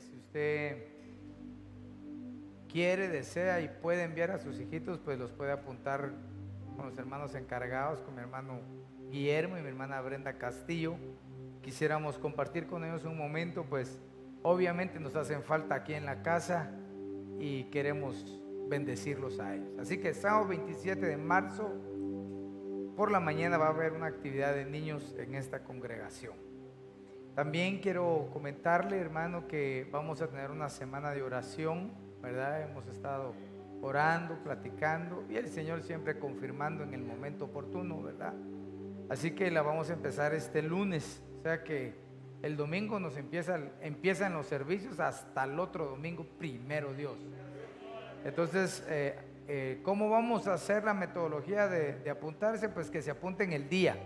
si usted quiere, desea y puede enviar a sus hijitos, pues los puede apuntar con los hermanos encargados, con mi hermano Guillermo y mi hermana Brenda Castillo. Quisiéramos compartir con ellos un momento, pues obviamente nos hacen falta aquí en la casa y queremos bendecirlos a ellos. Así que sábado 27 de marzo, por la mañana va a haber una actividad de niños en esta congregación. También quiero comentarle, hermano, que vamos a tener una semana de oración, ¿verdad? Hemos estado orando, platicando y el Señor siempre confirmando en el momento oportuno, ¿verdad? Así que la vamos a empezar este lunes, o sea que el domingo nos empieza, empiezan los servicios hasta el otro domingo, primero Dios. Entonces, eh, eh, ¿cómo vamos a hacer la metodología de, de apuntarse? Pues que se apunten el día.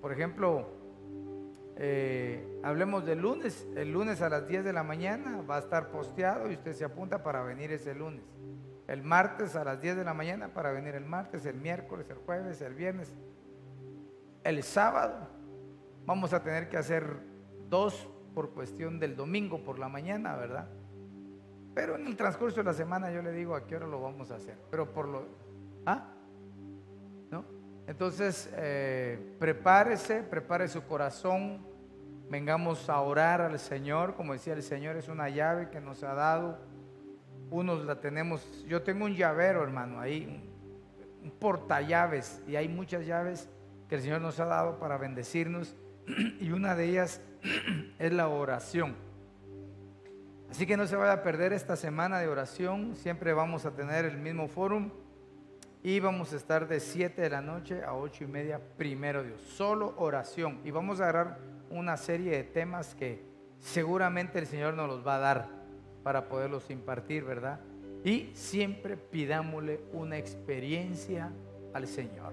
Por ejemplo, eh, hablemos del lunes. El lunes a las 10 de la mañana va a estar posteado y usted se apunta para venir ese lunes. El martes a las 10 de la mañana para venir el martes, el miércoles, el jueves, el viernes. El sábado vamos a tener que hacer dos por cuestión del domingo por la mañana, ¿verdad? Pero en el transcurso de la semana yo le digo a qué hora lo vamos a hacer. Pero por lo... ¿Ah? Entonces, eh, prepárese, prepare su corazón, vengamos a orar al Señor, como decía el Señor, es una llave que nos ha dado, unos la tenemos, yo tengo un llavero hermano, ahí, un, un portallaves, y hay muchas llaves que el Señor nos ha dado para bendecirnos, y una de ellas es la oración. Así que no se vaya a perder esta semana de oración, siempre vamos a tener el mismo fórum y vamos a estar de 7 de la noche a 8 y media, primero Dios. Solo oración. Y vamos a agarrar una serie de temas que seguramente el Señor nos los va a dar para poderlos impartir, ¿verdad? Y siempre pidámosle una experiencia al Señor.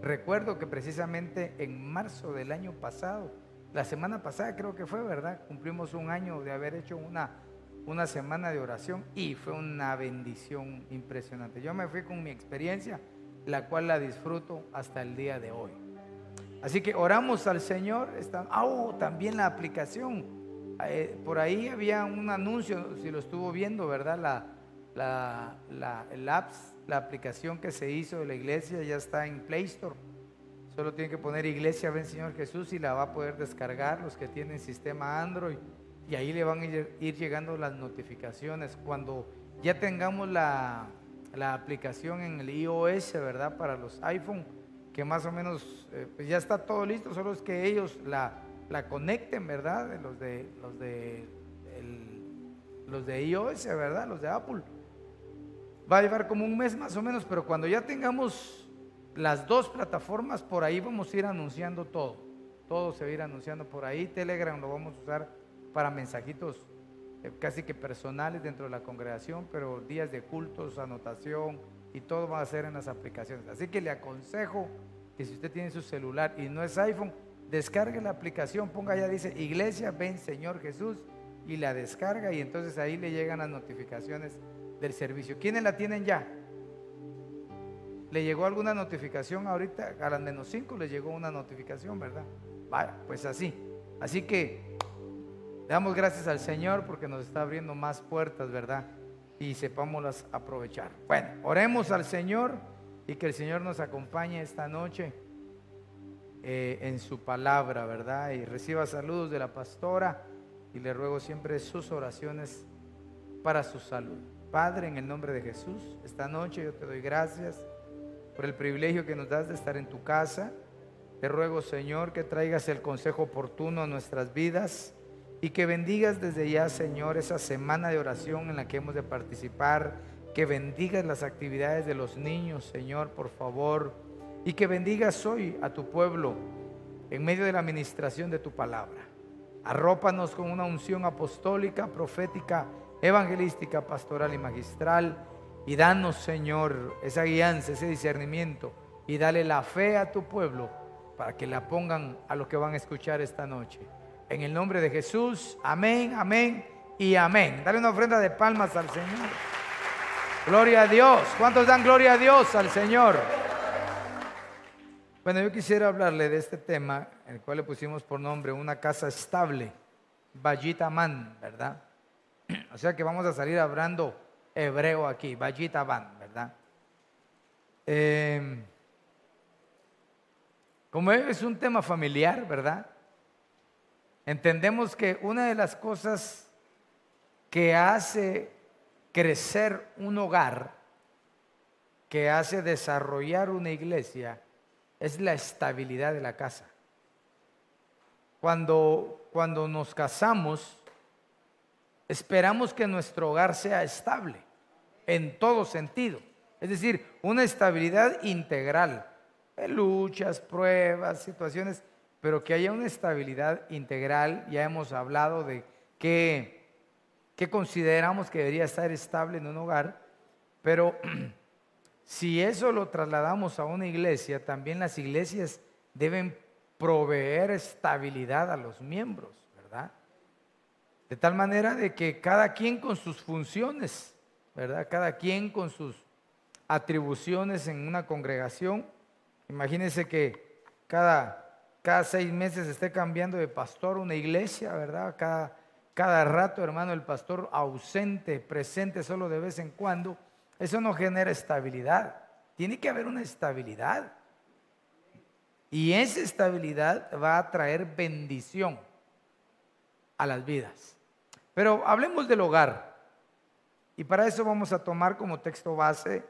Recuerdo que precisamente en marzo del año pasado, la semana pasada creo que fue, ¿verdad? Cumplimos un año de haber hecho una una semana de oración y fue una bendición impresionante. Yo me fui con mi experiencia, la cual la disfruto hasta el día de hoy. Así que oramos al Señor. Está, oh, también la aplicación. Eh, por ahí había un anuncio, si lo estuvo viendo, ¿verdad? La, la, la, el apps, la aplicación que se hizo de la iglesia ya está en Play Store. Solo tiene que poner Iglesia Ven Señor Jesús y la va a poder descargar los que tienen sistema Android y ahí le van a ir, llegando las notificaciones. Cuando ya tengamos la, aplicación en el iOS, ¿verdad? Para los iPhone, que más o menos eh, pues ya está todo listo, solo es que ellos la, la conecten, ¿verdad? Los de, los de, los de iOS, ¿verdad? Los de Apple. Va a llevar como un mes más o menos, pero cuando ya tengamos las dos plataformas, por ahí vamos a ir anunciando todo. Todo se va a ir anunciando por ahí. Telegram lo vamos a usar para mensajitos eh, casi que personales dentro de la congregación, pero días de cultos, anotación y todo va a ser en las aplicaciones. Así que le aconsejo que si usted tiene su celular y no es iPhone, descargue la aplicación, ponga allá, dice Iglesia, ven Señor Jesús, y la descarga y entonces ahí le llegan las notificaciones del servicio. ¿Quiénes la tienen ya? ¿Le llegó alguna notificación ahorita? A las menos 5 le llegó una notificación, ¿verdad? Vaya, pues así. Así que damos gracias al Señor porque nos está abriendo más puertas, ¿verdad? Y sepámoslas aprovechar. Bueno, oremos al Señor y que el Señor nos acompañe esta noche eh, en su palabra, ¿verdad? Y reciba saludos de la pastora y le ruego siempre sus oraciones para su salud. Padre, en el nombre de Jesús, esta noche yo te doy gracias por el privilegio que nos das de estar en tu casa. Te ruego, Señor, que traigas el consejo oportuno a nuestras vidas y que bendigas desde ya, Señor, esa semana de oración en la que hemos de participar. Que bendigas las actividades de los niños, Señor, por favor. Y que bendigas hoy a tu pueblo en medio de la administración de tu palabra. Arrópanos con una unción apostólica, profética, evangelística, pastoral y magistral. Y danos, Señor, esa guianza, ese discernimiento. Y dale la fe a tu pueblo para que la pongan a lo que van a escuchar esta noche. En el nombre de Jesús, amén, amén y amén. Dale una ofrenda de palmas al Señor. Gloria a Dios. ¿Cuántos dan gloria a Dios al Señor? Bueno, yo quisiera hablarle de este tema, el cual le pusimos por nombre una casa estable. Vayitaman, ¿verdad? O sea que vamos a salir hablando hebreo aquí, Vayitaman, ¿verdad? Em, como es un tema familiar, ¿verdad? Entendemos que una de las cosas que hace crecer un hogar, que hace desarrollar una iglesia, es la estabilidad de la casa. Cuando, cuando nos casamos, esperamos que nuestro hogar sea estable en todo sentido. Es decir, una estabilidad integral. Luchas, pruebas, situaciones, pero que haya una estabilidad integral. Ya hemos hablado de qué, qué consideramos que debería estar estable en un hogar, pero si eso lo trasladamos a una iglesia, también las iglesias deben proveer estabilidad a los miembros, ¿verdad? De tal manera de que cada quien con sus funciones, ¿verdad? Cada quien con sus atribuciones en una congregación. Imagínense que cada, cada seis meses esté cambiando de pastor una iglesia, ¿verdad? Cada, cada rato, hermano, el pastor ausente, presente solo de vez en cuando. Eso no genera estabilidad. Tiene que haber una estabilidad. Y esa estabilidad va a traer bendición a las vidas. Pero hablemos del hogar. Y para eso vamos a tomar como texto base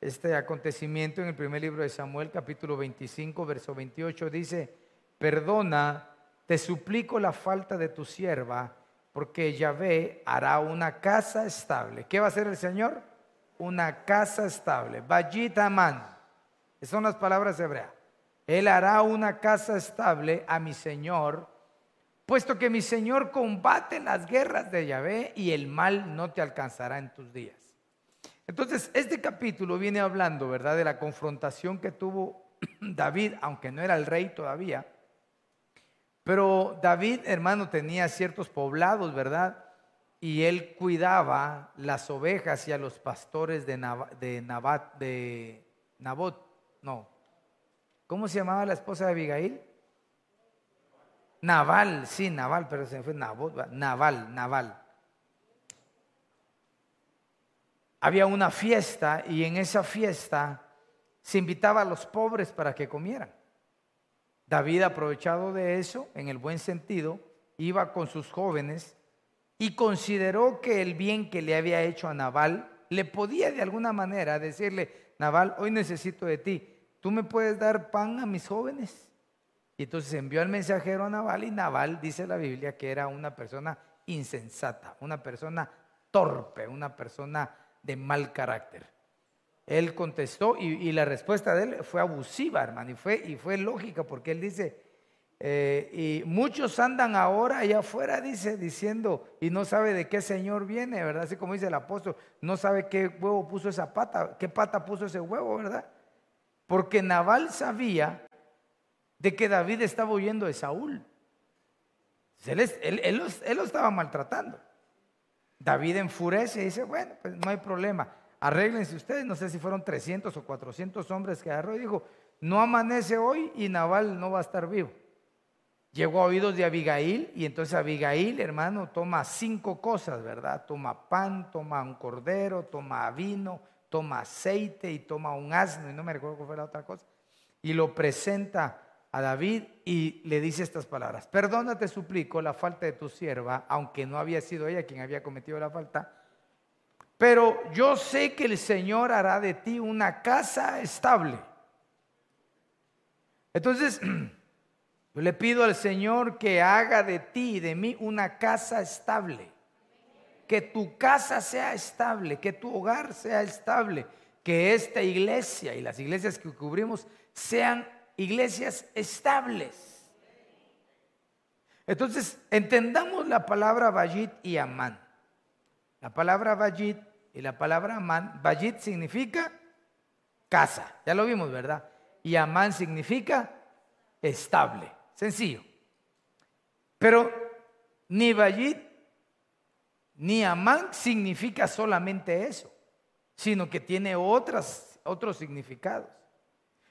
este acontecimiento en el primer libro de Samuel, capítulo 25, verso 28. Dice, perdona, te suplico la falta de tu sierva, porque Yahvé hará una casa estable. ¿Qué va a hacer el Señor? Una casa estable. Vayitaman. Esas son las palabras hebreas. Él hará una casa estable a mi Señor, puesto que mi Señor combate las guerras de Yahvé y el mal no te alcanzará en tus días. Entonces, este capítulo viene hablando, ¿verdad?, de la confrontación que tuvo David, aunque no era el rey todavía. Pero David, hermano, tenía ciertos poblados, ¿verdad? Y él cuidaba las ovejas y a los pastores de, de, Nabat, de Nabot, no, ¿Cómo se llamaba la esposa de Abigail? Naval, sí, Naval, pero se fue Naval, Naval, Naval. Había una fiesta y en esa fiesta se invitaba a los pobres para que comieran. David, aprovechado de eso, en el buen sentido, iba con sus jóvenes y consideró que el bien que le había hecho a Naval le podía de alguna manera decirle, Naval, hoy necesito de ti ¿tú me puedes dar pan a mis jóvenes? Y entonces envió al mensajero a Naval y Naval dice la Biblia que era una persona insensata, una persona torpe, una persona de mal carácter. Él contestó y, la respuesta de él fue abusiva, hermano, y fue, y fue lógica porque él dice, eh, y muchos andan ahora allá afuera, dice, diciendo, y no sabe de qué Señor viene, ¿verdad? Así como dice el apóstol, no sabe qué huevo puso esa pata, qué pata puso ese huevo, ¿verdad? Porque Naval sabía de que David estaba huyendo de Saúl. Él, lo, estaba maltratando. David enfurece y dice, bueno, pues no hay problema. Arréglense ustedes, no sé si fueron 300 o 400 hombres que agarró y dijo, no amanece hoy y Naval no va a estar vivo. Llegó a oídos de Abigail y entonces Abigail, hermano, toma cinco cosas, ¿verdad? Toma pan, toma un cordero, toma vino, toma aceite y toma un asno, y no me recuerdo cuál fue la otra cosa, y lo presenta a David y le dice estas palabras, perdona te suplico la falta de tu sierva, aunque no había sido ella quien había cometido la falta, pero yo sé que el Señor hará de ti una casa estable. Entonces, yo le pido al Señor que haga de ti y de mí una casa estable que tu casa sea estable, que tu hogar sea estable, que esta iglesia y las iglesias que cubrimos sean iglesias estables. Entonces, entendamos la palabra Bayit y Amán. La palabra Bayit y la palabra Amán, Bayit significa casa, ya lo vimos, ¿verdad? Y Amán significa estable, sencillo. Pero ni Bayit ni Amán significa solamente eso, sino que tiene otras, otros significados.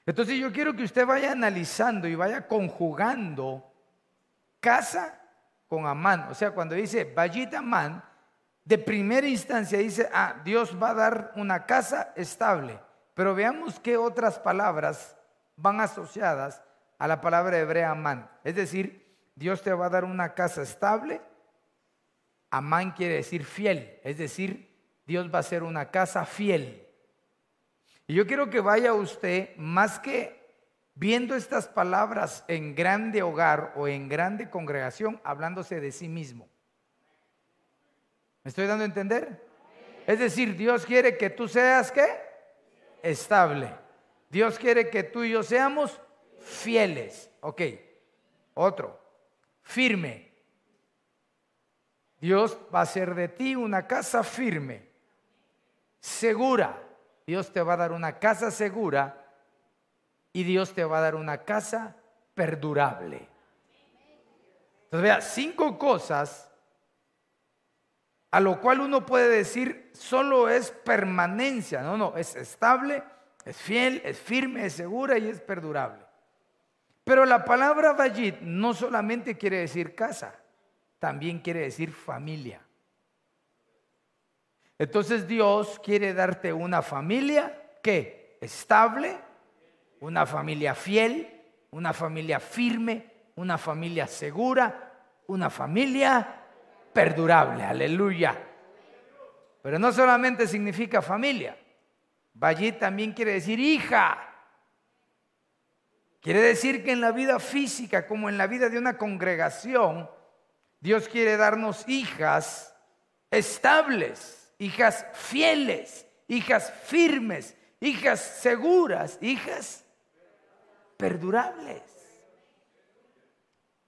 Entonces yo quiero que usted vaya analizando y vaya conjugando casa con Amán. O sea, cuando dice Bayit Amán, de primera instancia dice, ah, Dios va a dar una casa estable. Pero veamos qué otras palabras van asociadas a la palabra hebrea Amán. Es decir, Dios te va a dar una casa estable. Amán quiere decir fiel, es decir, Dios va a ser una casa fiel. Y yo quiero que vaya usted, más que viendo estas palabras en grande hogar o en grande congregación, hablándose de sí mismo. ¿Me estoy dando a entender? Es decir, Dios quiere que tú seas qué? Estable. Dios quiere que tú y yo seamos fieles. Ok. Otro. Firme. Dios va a hacer de ti una casa firme. Segura. Dios te va a dar una casa segura y Dios te va a dar una casa perdurable. Entonces vea, cinco cosas a lo cual uno puede decir solo es permanencia. No, no, es estable, es fiel, es firme, es segura y es perdurable. Pero la palabra Vajit no solamente quiere decir casa, también quiere decir familia. Entonces Dios quiere darte una familia que estable, una familia fiel, una familia firme, una familia segura, una familia perdurable. Aleluya. Pero no solamente significa familia. Allí también quiere decir hija. Quiere decir que en la vida física, como en la vida de una congregación, Dios quiere darnos hijas estables, hijas fieles, hijas firmes, hijas seguras, hijas perdurables.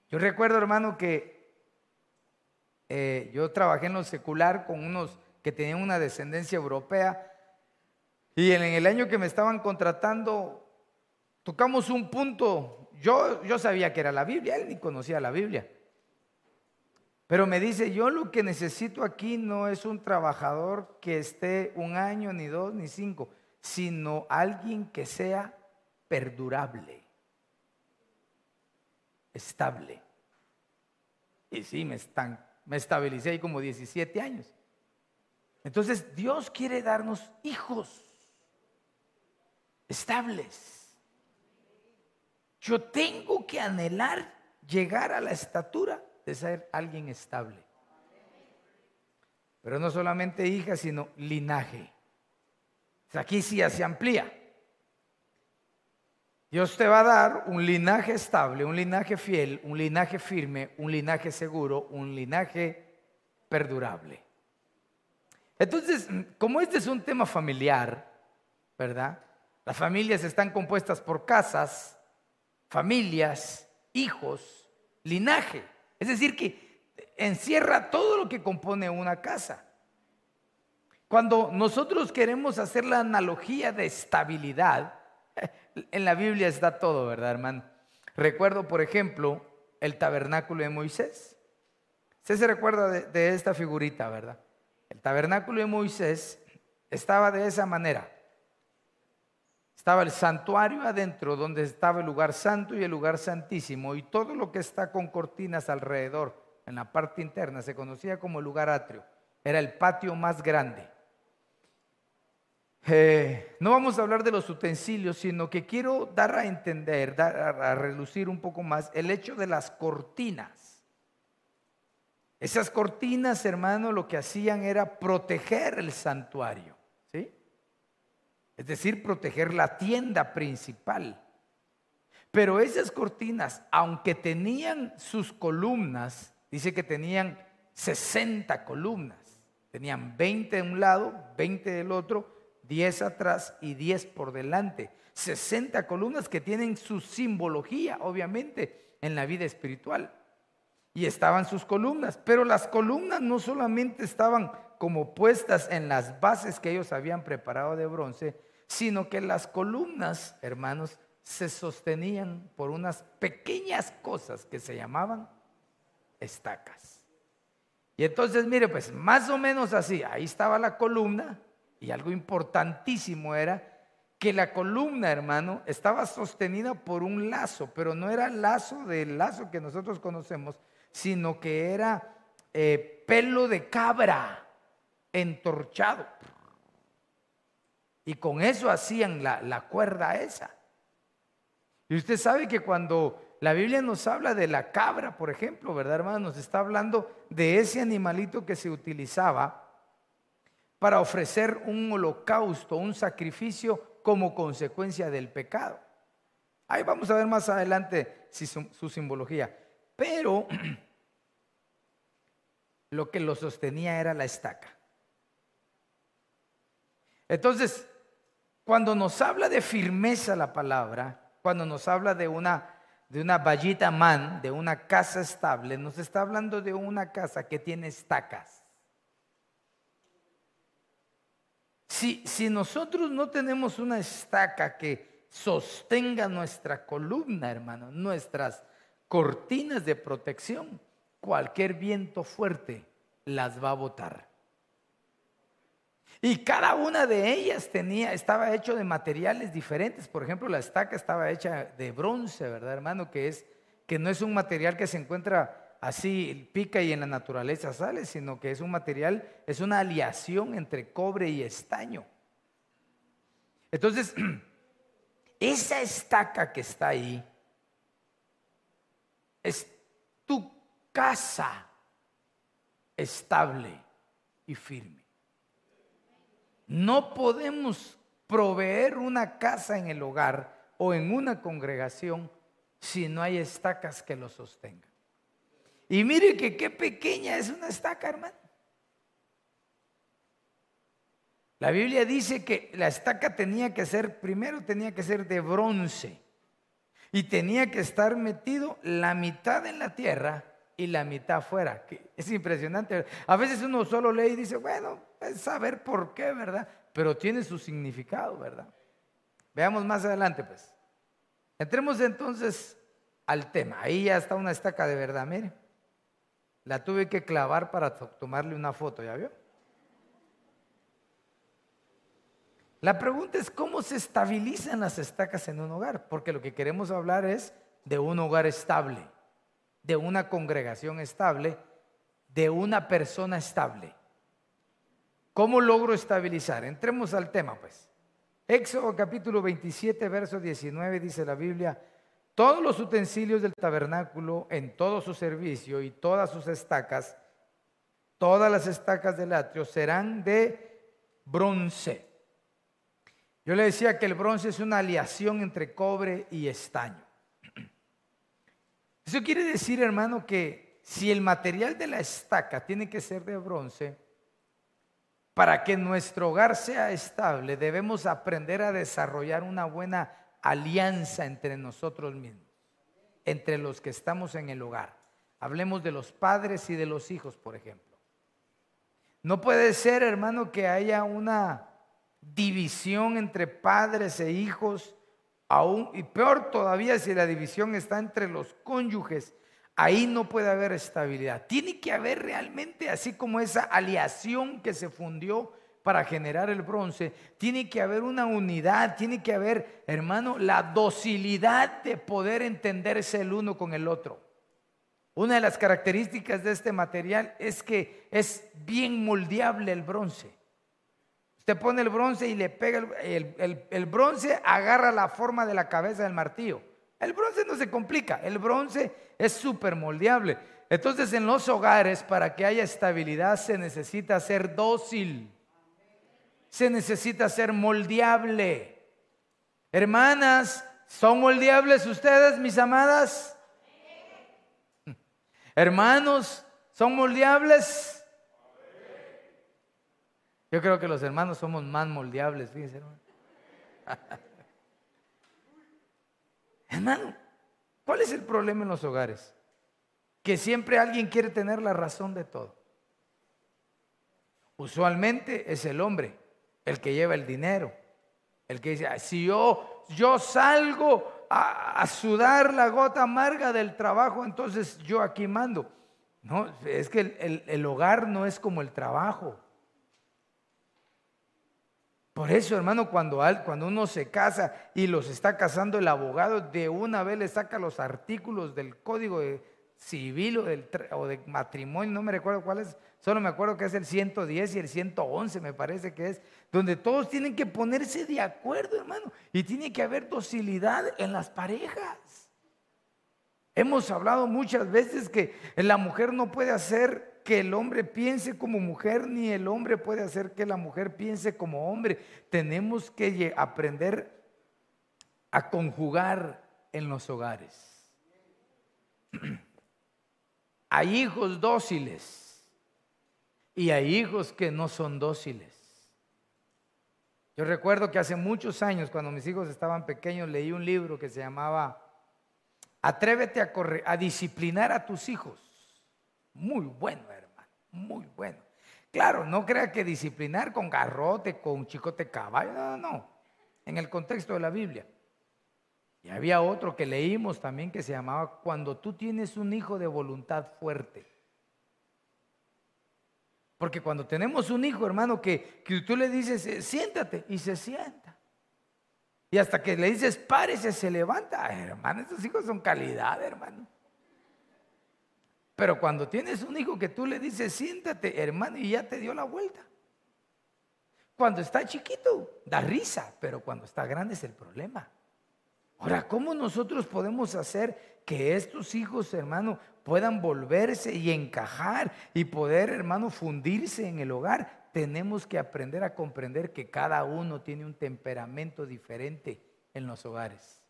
Yo recuerdo, hermano, que eh, yo trabajé en lo secular con unos que tenían una descendencia europea y en el año que me estaban contratando tocamos un punto, yo, yo sabía que era la Biblia, él ni conocía la Biblia. Pero me dice, yo lo que necesito aquí no es un trabajador que esté un año, ni dos, ni cinco, sino alguien que sea perdurable, estable. Y sí, me, están, me estabilicé ahí como 17 años. Entonces Dios quiere darnos hijos estables. Yo tengo que anhelar llegar a la estatura de ser alguien estable. Pero no solamente hija, sino linaje. Aquí sí ya se amplía. Dios te va a dar un linaje estable, un linaje fiel, un linaje firme, un linaje seguro, un linaje perdurable. Entonces, como este es un tema familiar, ¿verdad? Las familias están compuestas por casas, familias, hijos, linaje. Es decir, que encierra todo lo que compone una casa. Cuando nosotros queremos hacer la analogía de estabilidad, en la Biblia está todo, ¿verdad, hermano? Recuerdo, por ejemplo, el tabernáculo de Moisés. Usted se recuerda de, esta figurita, ¿verdad? El tabernáculo de Moisés estaba de esa manera. Estaba el santuario adentro, donde estaba el lugar santo y el lugar santísimo, y todo lo que está con cortinas alrededor, en la parte interna, se conocía como el lugar atrio. Era el patio más grande. Eh, no vamos a hablar de los utensilios, sino que quiero dar a entender, dar a, relucir un poco más el hecho de las cortinas. Esas cortinas, hermano, lo que hacían era proteger el santuario. Es decir, proteger la tienda principal. Pero esas cortinas, aunque tenían sus columnas, dice que tenían 60 columnas, tenían 20 de un lado, 20 del otro, 10 atrás y 10 por delante. 60 columnas que tienen su simbología, obviamente, en la vida espiritual. Y estaban sus columnas, pero las columnas no solamente estaban como puestas en las bases que ellos habían preparado de bronce, sino que las columnas, hermanos, se sostenían por unas pequeñas cosas que se llamaban estacas. Y entonces, mire, pues más o menos así, ahí estaba la columna, y algo importantísimo era que la columna, hermano, estaba sostenida por un lazo, pero no era lazo del lazo que nosotros conocemos, sino que era eh, pelo de cabra entorchado. Y con eso hacían la, la cuerda esa. Y usted sabe que cuando la Biblia nos habla de la cabra, por ejemplo, ¿verdad, hermano? Nos está hablando de ese animalito que se utilizaba para ofrecer un holocausto, un sacrificio como consecuencia del pecado. Ahí vamos a ver más adelante su, simbología. Pero lo que lo sostenía era la estaca. Entonces, cuando nos habla de firmeza la palabra, cuando nos habla de una de una vallita man, de una casa estable, nos está hablando de una casa que tiene estacas. Si, si nosotros no tenemos una estaca que sostenga nuestra columna, hermano, nuestras cortinas de protección, cualquier viento fuerte las va a botar. Y cada una de ellas tenía, estaba hecho de materiales diferentes. Por ejemplo, la estaca estaba hecha de bronce, ¿verdad, hermano? Que es que no es un material que se encuentra así pica y en la naturaleza sale, sino que es un material, es una aleación entre cobre y estaño. Entonces, esa estaca que está ahí es tu casa estable y firme. No podemos proveer una casa en el hogar o en una congregación si no hay estacas que lo sostengan. Y mire que qué pequeña es una estaca, hermano. La Biblia dice que la estaca tenía que ser, primero tenía que ser de bronce y tenía que estar metido la mitad en la tierra y la mitad afuera. Es impresionante. A veces uno solo lee y dice, bueno, es saber por qué, ¿verdad? Pero tiene su significado, ¿verdad? Veamos más adelante, pues. Entremos entonces al tema. Ahí ya está una estaca de verdad, mire. La tuve que clavar para tomarle una foto, ¿ya vio? La pregunta es cómo se estabilizan las estacas en un hogar, porque lo que queremos hablar es de un hogar estable, de una congregación estable, de una persona estable. ¿Cómo logro estabilizar? Entremos al tema, pues. Éxodo capítulo 27, verso 19 dice la Biblia, todos los utensilios del tabernáculo en todo su servicio y todas sus estacas, todas las estacas del atrio serán de bronce. Yo le decía que el bronce es una aleación entre cobre y estaño. Eso quiere decir, hermano, que si el material de la estaca tiene que ser de bronce, para que nuestro hogar sea estable, debemos aprender a desarrollar una buena alianza entre nosotros mismos, entre los que estamos en el hogar. Hablemos de los padres y de los hijos, por ejemplo. No puede ser, hermano, que haya una división entre padres e hijos, aún, y peor todavía si la división está entre los cónyuges ahí no puede haber estabilidad. Tiene que haber realmente, así como esa aliación que se fundió para generar el bronce, tiene que haber una unidad, tiene que haber, hermano, la docilidad de poder entenderse el uno con el otro. Una de las características de este material es que es bien moldeable el bronce. Usted pone el bronce y le pega el, el bronce, agarra la forma de la cabeza del martillo. El bronce no se complica, el bronce es súper moldeable. Entonces en los hogares, para que haya estabilidad, se necesita ser dócil, se necesita ser moldeable. Hermanas, ¿son moldeables ustedes, mis amadas? Hermanos, ¿son moldeables? Yo creo que los hermanos somos más moldeables, fíjense. Hermano. Hermano, ¿cuál es el problema en los hogares? Que siempre alguien quiere tener la razón de todo. Usualmente es el hombre el que lleva el dinero, el que dice, si yo, yo salgo a, sudar la gota amarga del trabajo, entonces yo aquí mando. No, es que el hogar no es como el trabajo. Por eso, hermano, cuando, cuando uno se casa y los está casando el abogado, de una vez le saca los artículos del código civil o, del, o de matrimonio, no me recuerdo cuál es, solo me acuerdo que es el 110 y el 111, me parece que es, donde todos tienen que ponerse de acuerdo, hermano, y tiene que haber docilidad en las parejas. Hemos hablado muchas veces que la mujer no puede hacer que el hombre piense como mujer, ni el hombre puede hacer que la mujer piense como hombre. Tenemos que aprender a conjugar en los hogares. Hay hijos dóciles y hay hijos que no son dóciles. Yo recuerdo que hace muchos años, cuando mis hijos estaban pequeños, leí un libro que se llamaba Atrévete a, correr, a disciplinar a tus hijos. Muy bueno, hermano, muy bueno. Claro, no crea que disciplinar con garrote, con chicote caballo, no, no, en el contexto de la Biblia. Y había otro que leímos también que se llamaba Cuando tú tienes un hijo de voluntad fuerte. Porque cuando tenemos un hijo, hermano, que, que tú le dices, eh, siéntate, y se sienta. Y hasta que le dices, párese, se levanta. hermano, esos hijos son calidad, hermano. Pero cuando tienes un hijo que tú le dices, siéntate, hermano, y ya te dio la vuelta. Cuando está chiquito, da risa, pero cuando está grande es el problema. Ahora, ¿cómo nosotros podemos hacer que estos hijos, hermano, puedan volverse y encajar y poder, hermano, fundirse en el hogar? tenemos que aprender a comprender que cada uno tiene un temperamento diferente en los hogares.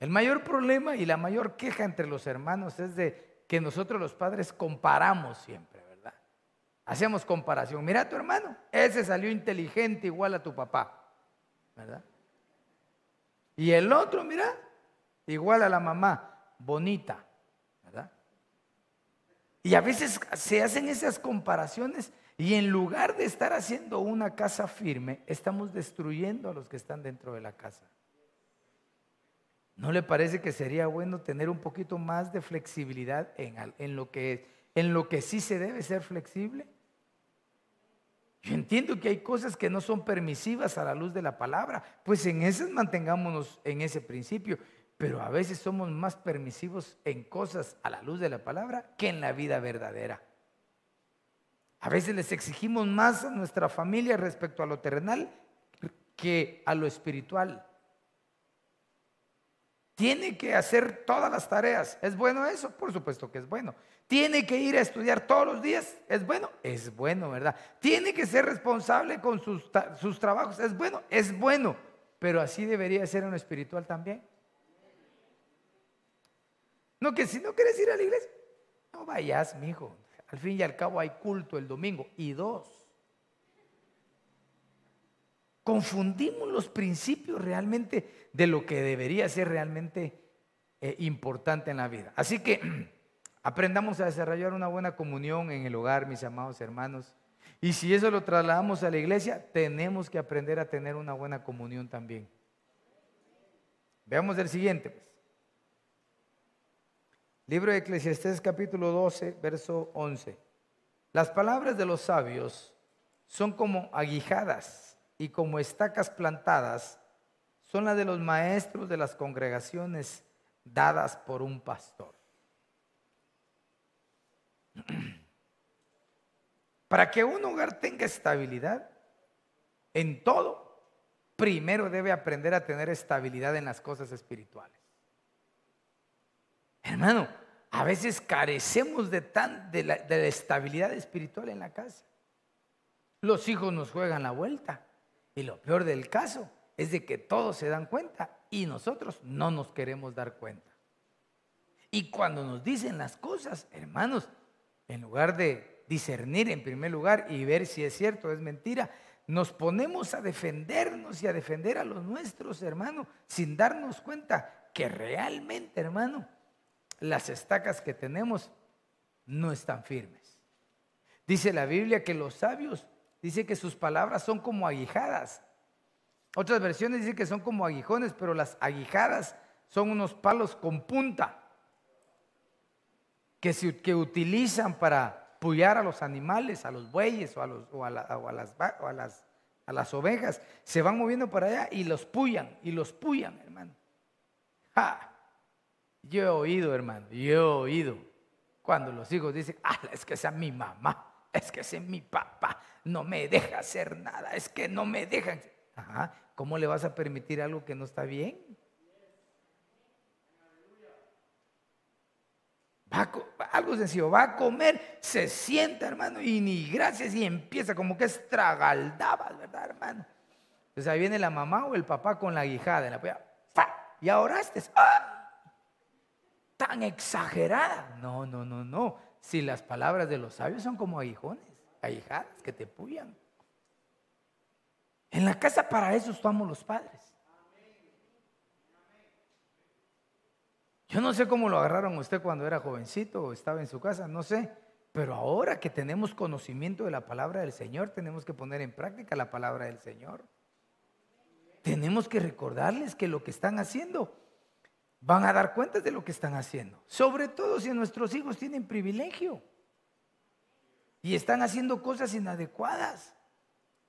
El mayor problema y la mayor queja entre los hermanos es de que nosotros los padres comparamos siempre, ¿verdad? Hacemos comparación. Mira a tu hermano, ese salió inteligente igual a tu papá, ¿verdad? Y el otro, mira, igual a la mamá, bonita, ¿verdad? Y a veces se hacen esas comparaciones y en lugar de estar haciendo una casa firme, estamos destruyendo a los que están dentro de la casa. ¿No le parece que sería bueno tener un poquito más de flexibilidad en, lo, que, en lo que sí se debe ser flexible? Yo entiendo que hay cosas que no son permisivas a la luz de la palabra, pues en esas mantengámonos en ese principio, pero a veces somos más permisivos en cosas a la luz de la palabra que en la vida verdadera. A veces les exigimos más a nuestra familia respecto a lo terrenal que a lo espiritual. Tiene que hacer todas las tareas. ¿Es bueno eso? Por supuesto que es bueno. Tiene que ir a estudiar todos los días. ¿Es bueno? Es bueno, ¿verdad? Tiene que ser responsable con sus, sus trabajos. ¿Es bueno? Es bueno. Pero así debería ser en lo espiritual también. No, que si no quieres ir a la iglesia, no vayas, mi hijo. Al fin y al cabo hay culto el domingo. Y dos, confundimos los principios realmente de lo que debería ser realmente eh, importante en la vida. Así que aprendamos a desarrollar una buena comunión en el hogar, mis amados hermanos. Y si eso lo trasladamos a la iglesia, tenemos que aprender a tener una buena comunión también. Veamos el siguiente. Pues. Libro de Eclesiastés capítulo 12, verso 11. Las palabras de los sabios son como aguijadas y como estacas plantadas son las de los maestros de las congregaciones dadas por un pastor. Para que un hogar tenga estabilidad en todo, primero debe aprender a tener estabilidad en las cosas espirituales. Hermano, a veces carecemos de, tan, de, la, estabilidad espiritual en la casa. Los hijos nos juegan la vuelta. Y lo peor del caso es de que todos se dan cuenta y nosotros no nos queremos dar cuenta. Y cuando nos dicen las cosas, hermanos, en lugar de discernir en primer lugar y ver si es cierto o es mentira, nos ponemos a defendernos y a defender a los nuestros, hermanos, sin darnos cuenta que realmente, hermano, las estacas que tenemos no están firmes. Dice la Biblia que los sabios, dice que sus palabras son como aguijadas. Otras versiones dicen que son como aguijones, pero las aguijadas son unos palos con punta que, se, que utilizan para pullar a los animales, a los bueyes o a, los, o a, las, a, las, a las ovejas. Se van moviendo para allá y los pullan, y los pullan, hermano. ¡Ja! Yo he oído, hermano, yo he oído cuando los hijos dicen, ah, es que esa es mi mamá, es que ese es mi papá, no me deja hacer nada, es que no me dejan. Ajá, ¿cómo le vas a permitir algo que no está bien? Va algo sencillo, va a comer, se sienta, hermano, y ni gracias, y empieza como que es tragaldabas, ¿verdad, hermano? Entonces ahí viene la mamá o el papá con la guijada en la polla. Y ahora ¡Ah! Tan exagerada. No, no, no, no. Si las palabras de los sabios son como aguijones, aguijadas que te puyan. En la casa para eso estamos los padres. Yo no sé cómo lo agarraron usted cuando era jovencito o estaba en su casa, no sé. Pero ahora que tenemos conocimiento de la palabra del Señor, tenemos que poner en práctica la palabra del Señor. Tenemos que recordarles que lo que están haciendo, van a dar cuenta de lo que están haciendo. Sobre todo si nuestros hijos tienen privilegio y están haciendo cosas inadecuadas.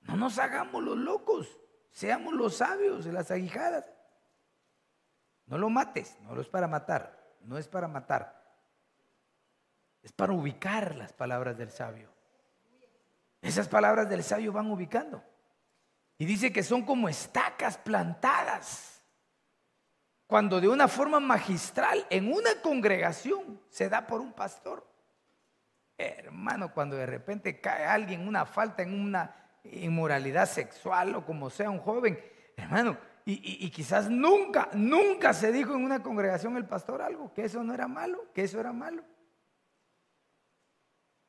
No nos hagamos los locos, seamos los sabios de las aguijadas. No lo mates, no es para matar, no es para matar. Es para ubicar las palabras del sabio. Esas palabras del sabio van ubicando. Y dice que son como estacas plantadas. Cuando de una forma magistral en una congregación se da por un pastor. Hermano, cuando de repente cae alguien una falta en una inmoralidad sexual o como sea un joven, hermano, y, quizás nunca, nunca se dijo en una congregación el pastor algo, que eso no era malo, que eso era malo.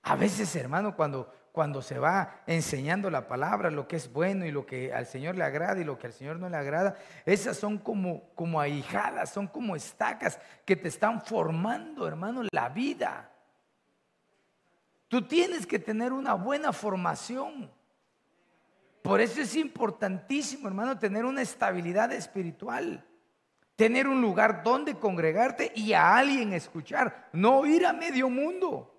A veces, hermano, cuando, cuando se va enseñando la palabra, lo que es bueno y lo que al Señor le agrada y lo que al Señor no le agrada, esas son como, como ahijadas, son como estacas que te están formando, hermano, la vida. Tú tienes que tener una buena formación. Por eso es importantísimo, hermano, tener una estabilidad espiritual. Tener un lugar donde congregarte y a alguien escuchar. No ir a medio mundo.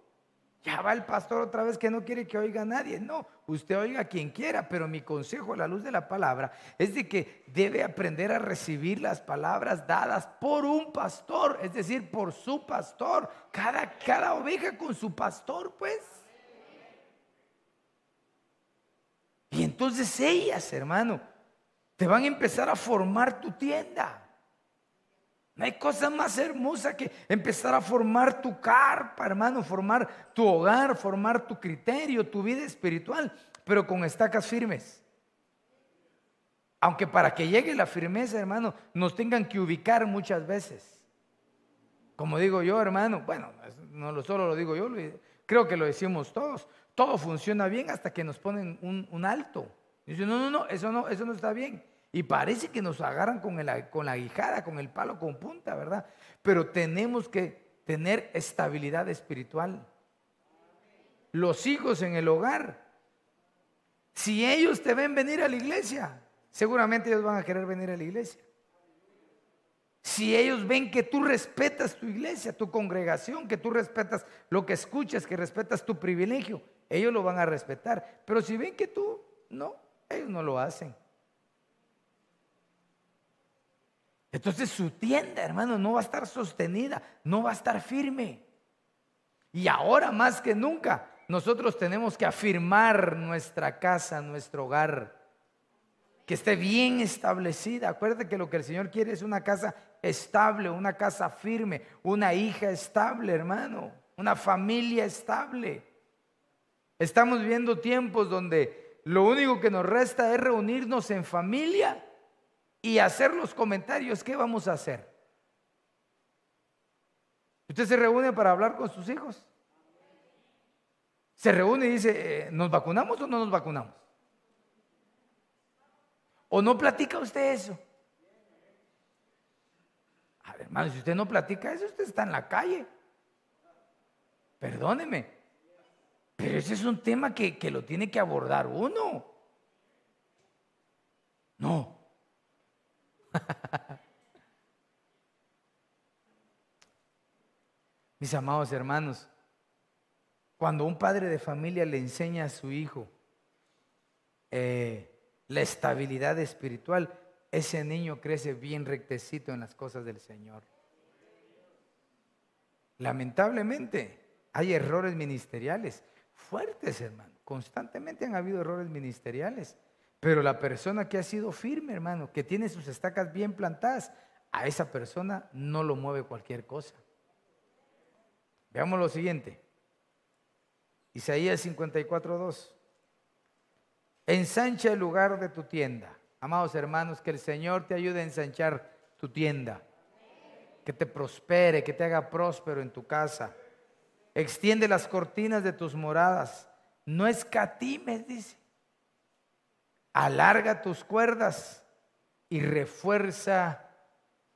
Ya va el pastor otra vez que no quiere que oiga a nadie. No, usted oiga a quien quiera, pero mi consejo a la luz de la palabra es de que debe aprender a recibir las palabras dadas por un pastor, es decir, por su pastor. Cada, cada oveja con su pastor, pues. Y entonces ellas, hermano, te van a empezar a formar tu tienda. No hay cosa más hermosa que empezar a formar tu carpa, hermano, formar tu hogar, formar tu criterio, tu vida espiritual, pero con estacas firmes. Aunque para que llegue la firmeza, hermano, nos tengan que ubicar muchas veces. Como digo yo, hermano, bueno, no solo lo digo yo, creo que lo decimos todos todo funciona bien hasta que nos ponen un, alto. Dicen, no, no, no, eso no, eso no está bien. Y parece que nos agarran con, la guijada, con el palo con punta, ¿verdad? Pero tenemos que tener estabilidad espiritual. Los hijos en el hogar, si ellos te ven venir a la iglesia, seguramente ellos van a querer venir a la iglesia. Si ellos ven que tú respetas tu iglesia, tu congregación, que tú respetas lo que escuchas, que respetas tu privilegio, ellos lo van a respetar. Pero si ven que tú no, ellos no lo hacen. Entonces su tienda, hermano, no va a estar sostenida, no va a estar firme. Y ahora más que nunca, nosotros tenemos que afirmar nuestra casa, nuestro hogar, que esté bien establecida. Acuérdate que lo que el Señor quiere es una casa estable, una casa firme, una hija estable, hermano, una familia estable. Estamos viviendo tiempos donde lo único que nos resta es reunirnos en familia y hacer los comentarios. ¿Qué vamos a hacer? Usted se reúne para hablar con sus hijos. Se reúne y dice, eh, ¿nos vacunamos o no nos vacunamos? ¿O no platica usted eso? A ver, hermano, si usted no platica eso, usted está en la calle. Perdóneme. Pero ese es un tema que, lo tiene que abordar uno. No. Mis amados hermanos, cuando un padre de familia le enseña a su hijo eh, la estabilidad espiritual, ese niño crece bien rectecito en las cosas del Señor. Lamentablemente, hay errores ministeriales fuertes, hermano. Constantemente han habido errores ministeriales. Pero la persona que ha sido firme, hermano, que tiene sus estacas bien plantadas, a esa persona no lo mueve cualquier cosa. Veamos lo siguiente. Isaías 54.2. Ensancha el lugar de tu tienda. Amados hermanos, que el Señor te ayude a ensanchar tu tienda. Que te prospere, que te haga próspero en tu casa. Extiende las cortinas de tus moradas. No escatimes, dice. Alarga tus cuerdas y refuerza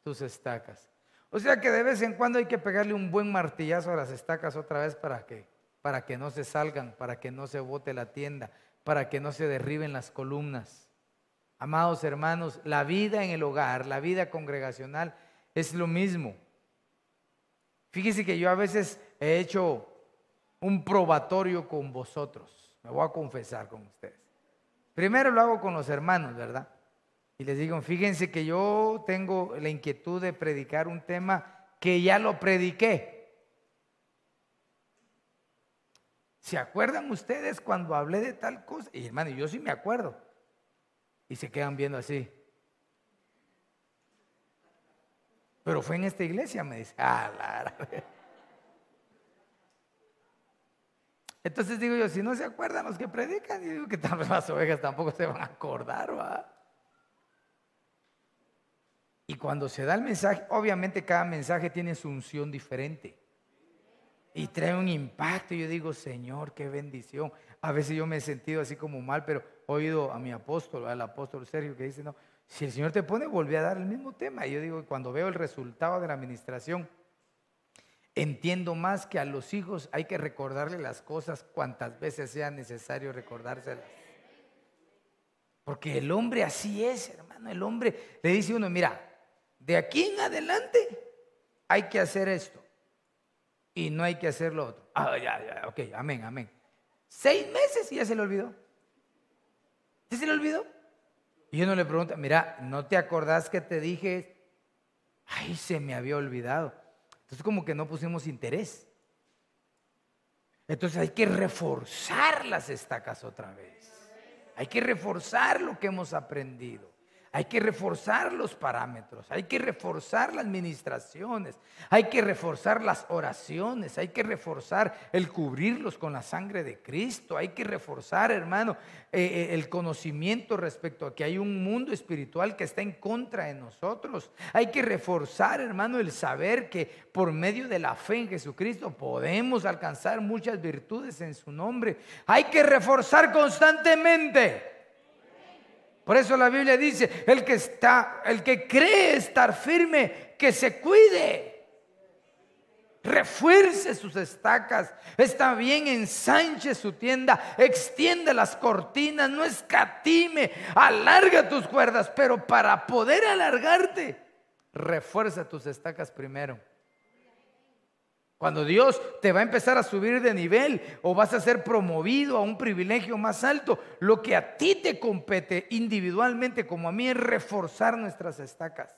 tus estacas. O sea que de vez en cuando hay que pegarle un buen martillazo a las estacas otra vez para que, para que no se salgan, para que no se bote la tienda, para que no se derriben las columnas. Amados hermanos, la vida en el hogar, la vida congregacional es lo mismo. Fíjese que yo a veces he hecho un probatorio con vosotros. Me voy a confesar con ustedes. Primero lo hago con los hermanos, ¿verdad? Y les digo, fíjense que yo tengo la inquietud de predicar un tema que ya lo prediqué. ¿Se acuerdan ustedes cuando hablé de tal cosa? Y hermano, yo sí me acuerdo. Y se quedan viendo así. Pero fue en esta iglesia, me dice. Ah, la, Entonces digo yo, si no se acuerdan los que predican, digo que las ovejas tampoco se van a acordar, ¿va? Y cuando se da el mensaje, obviamente cada mensaje tiene su unción diferente. Y trae un impacto. Y yo digo, Señor, qué bendición. A veces yo me he sentido así como mal, pero he oído a mi apóstol, al apóstol Sergio, que dice, no, si el Señor te pone, volví a dar el mismo tema. Y yo digo, cuando veo el resultado de la administración, entiendo más que a los hijos hay que recordarle las cosas cuantas veces sea necesario recordárselas. Porque el hombre así es, hermano. El hombre le dice uno, mira, de aquí en adelante hay que hacer esto y no hay que hacer lo otro. Ah, ya, ya, ok, amén, amén. Seis meses y ya se le olvidó. ¿Ya se le olvidó? Y uno le pregunta, mira, ¿no te acordás que te dije? Ay, se me había olvidado. Entonces como que no pusimos interés. Entonces hay que reforzar las estacas otra vez. Hay que reforzar lo que hemos aprendido. Hay que reforzar los parámetros, hay que reforzar las administraciones, hay que reforzar las oraciones, hay que reforzar el cubrirlos con la sangre de Cristo, hay que reforzar, hermano, eh, eh, el conocimiento respecto a que hay un mundo espiritual que está en contra de nosotros. Hay que reforzar, hermano, el saber que por medio de la fe en Jesucristo podemos alcanzar muchas virtudes en su nombre. Hay que reforzar constantemente. Por eso la Biblia dice, el que está, el que cree estar firme, que se cuide. Refuerce sus estacas, está bien, ensanche su tienda, extiende las cortinas, no escatime, alarga tus cuerdas, pero para poder alargarte, refuerza tus estacas primero. Cuando Dios te va a empezar a subir de nivel o vas a ser promovido a un privilegio más alto, lo que a ti te compete individualmente como a mí es reforzar nuestras estacas.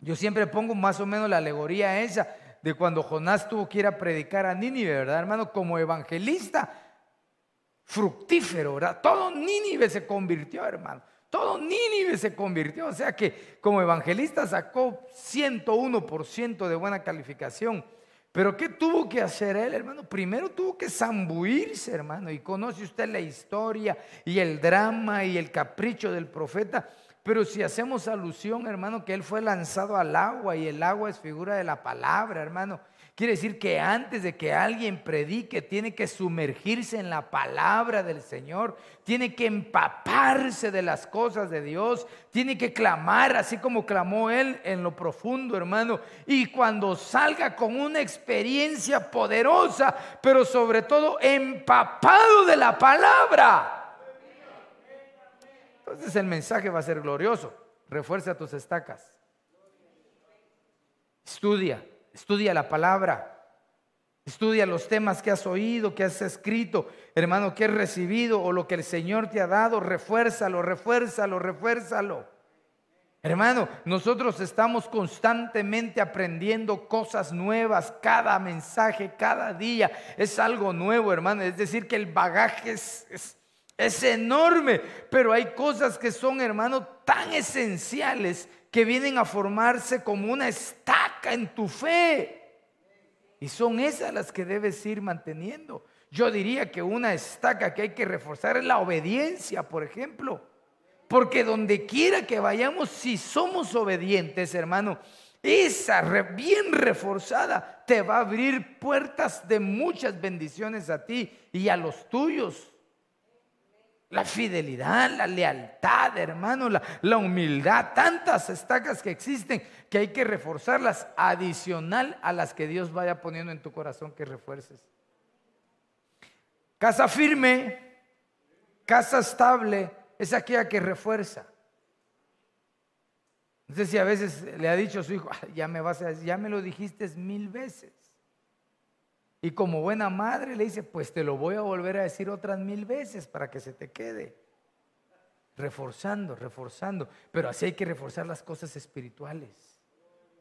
Yo siempre pongo más o menos la alegoría esa de cuando Jonás tuvo que ir a predicar a Nínive, ¿verdad, hermano? Como evangelista fructífero, ¿verdad? Todo Nínive se convirtió, hermano. Todo Nínive se convirtió, o sea que como evangelista sacó 101% de buena calificación. Pero ¿qué tuvo que hacer él, hermano? Primero tuvo que zambuirse, hermano, y conoce usted la historia y el drama y el capricho del profeta. Pero si hacemos alusión, hermano, que él fue lanzado al agua y el agua es figura de la palabra, hermano. Quiere decir que antes de que alguien predique, tiene que sumergirse en la palabra del Señor, tiene que empaparse de las cosas de Dios, tiene que clamar así como clamó él en lo profundo, hermano. Y cuando salga con una experiencia poderosa, pero sobre todo empapado de la palabra, entonces el mensaje va a ser glorioso. Refuerza tus estacas. Estudia Estudia la palabra. Estudia los temas que has oído, que has escrito, hermano, que has recibido o lo que el Señor te ha dado. Refuérzalo, refuérzalo, refuérzalo. Hermano, nosotros estamos constantemente aprendiendo cosas nuevas, cada mensaje, cada día es algo nuevo, hermano. Es decir, que el bagaje es, es, enorme, pero hay cosas que son, hermano, tan esenciales que vienen a formarse como una en tu fe. Y son esas las que debes ir manteniendo. Yo diría que una estaca que hay que reforzar es la obediencia, por ejemplo. Porque donde quiera que vayamos, si somos obedientes, hermano, esa bien reforzada te va a abrir puertas de muchas bendiciones a ti y a los tuyos. La fidelidad, la lealtad, hermano, la, la, humildad, tantas estacas que existen que hay que reforzarlas adicional a las que Dios vaya poniendo en tu corazón que refuerces. Casa firme, casa estable, es aquella que refuerza. No sé si a veces le ha dicho a su hijo, ya me vas a, ya me lo dijiste mil veces. Y como buena madre le dice, pues te lo voy a volver a decir otras mil veces para que se te quede. Reforzando, reforzando. Pero así hay que reforzar las cosas espirituales.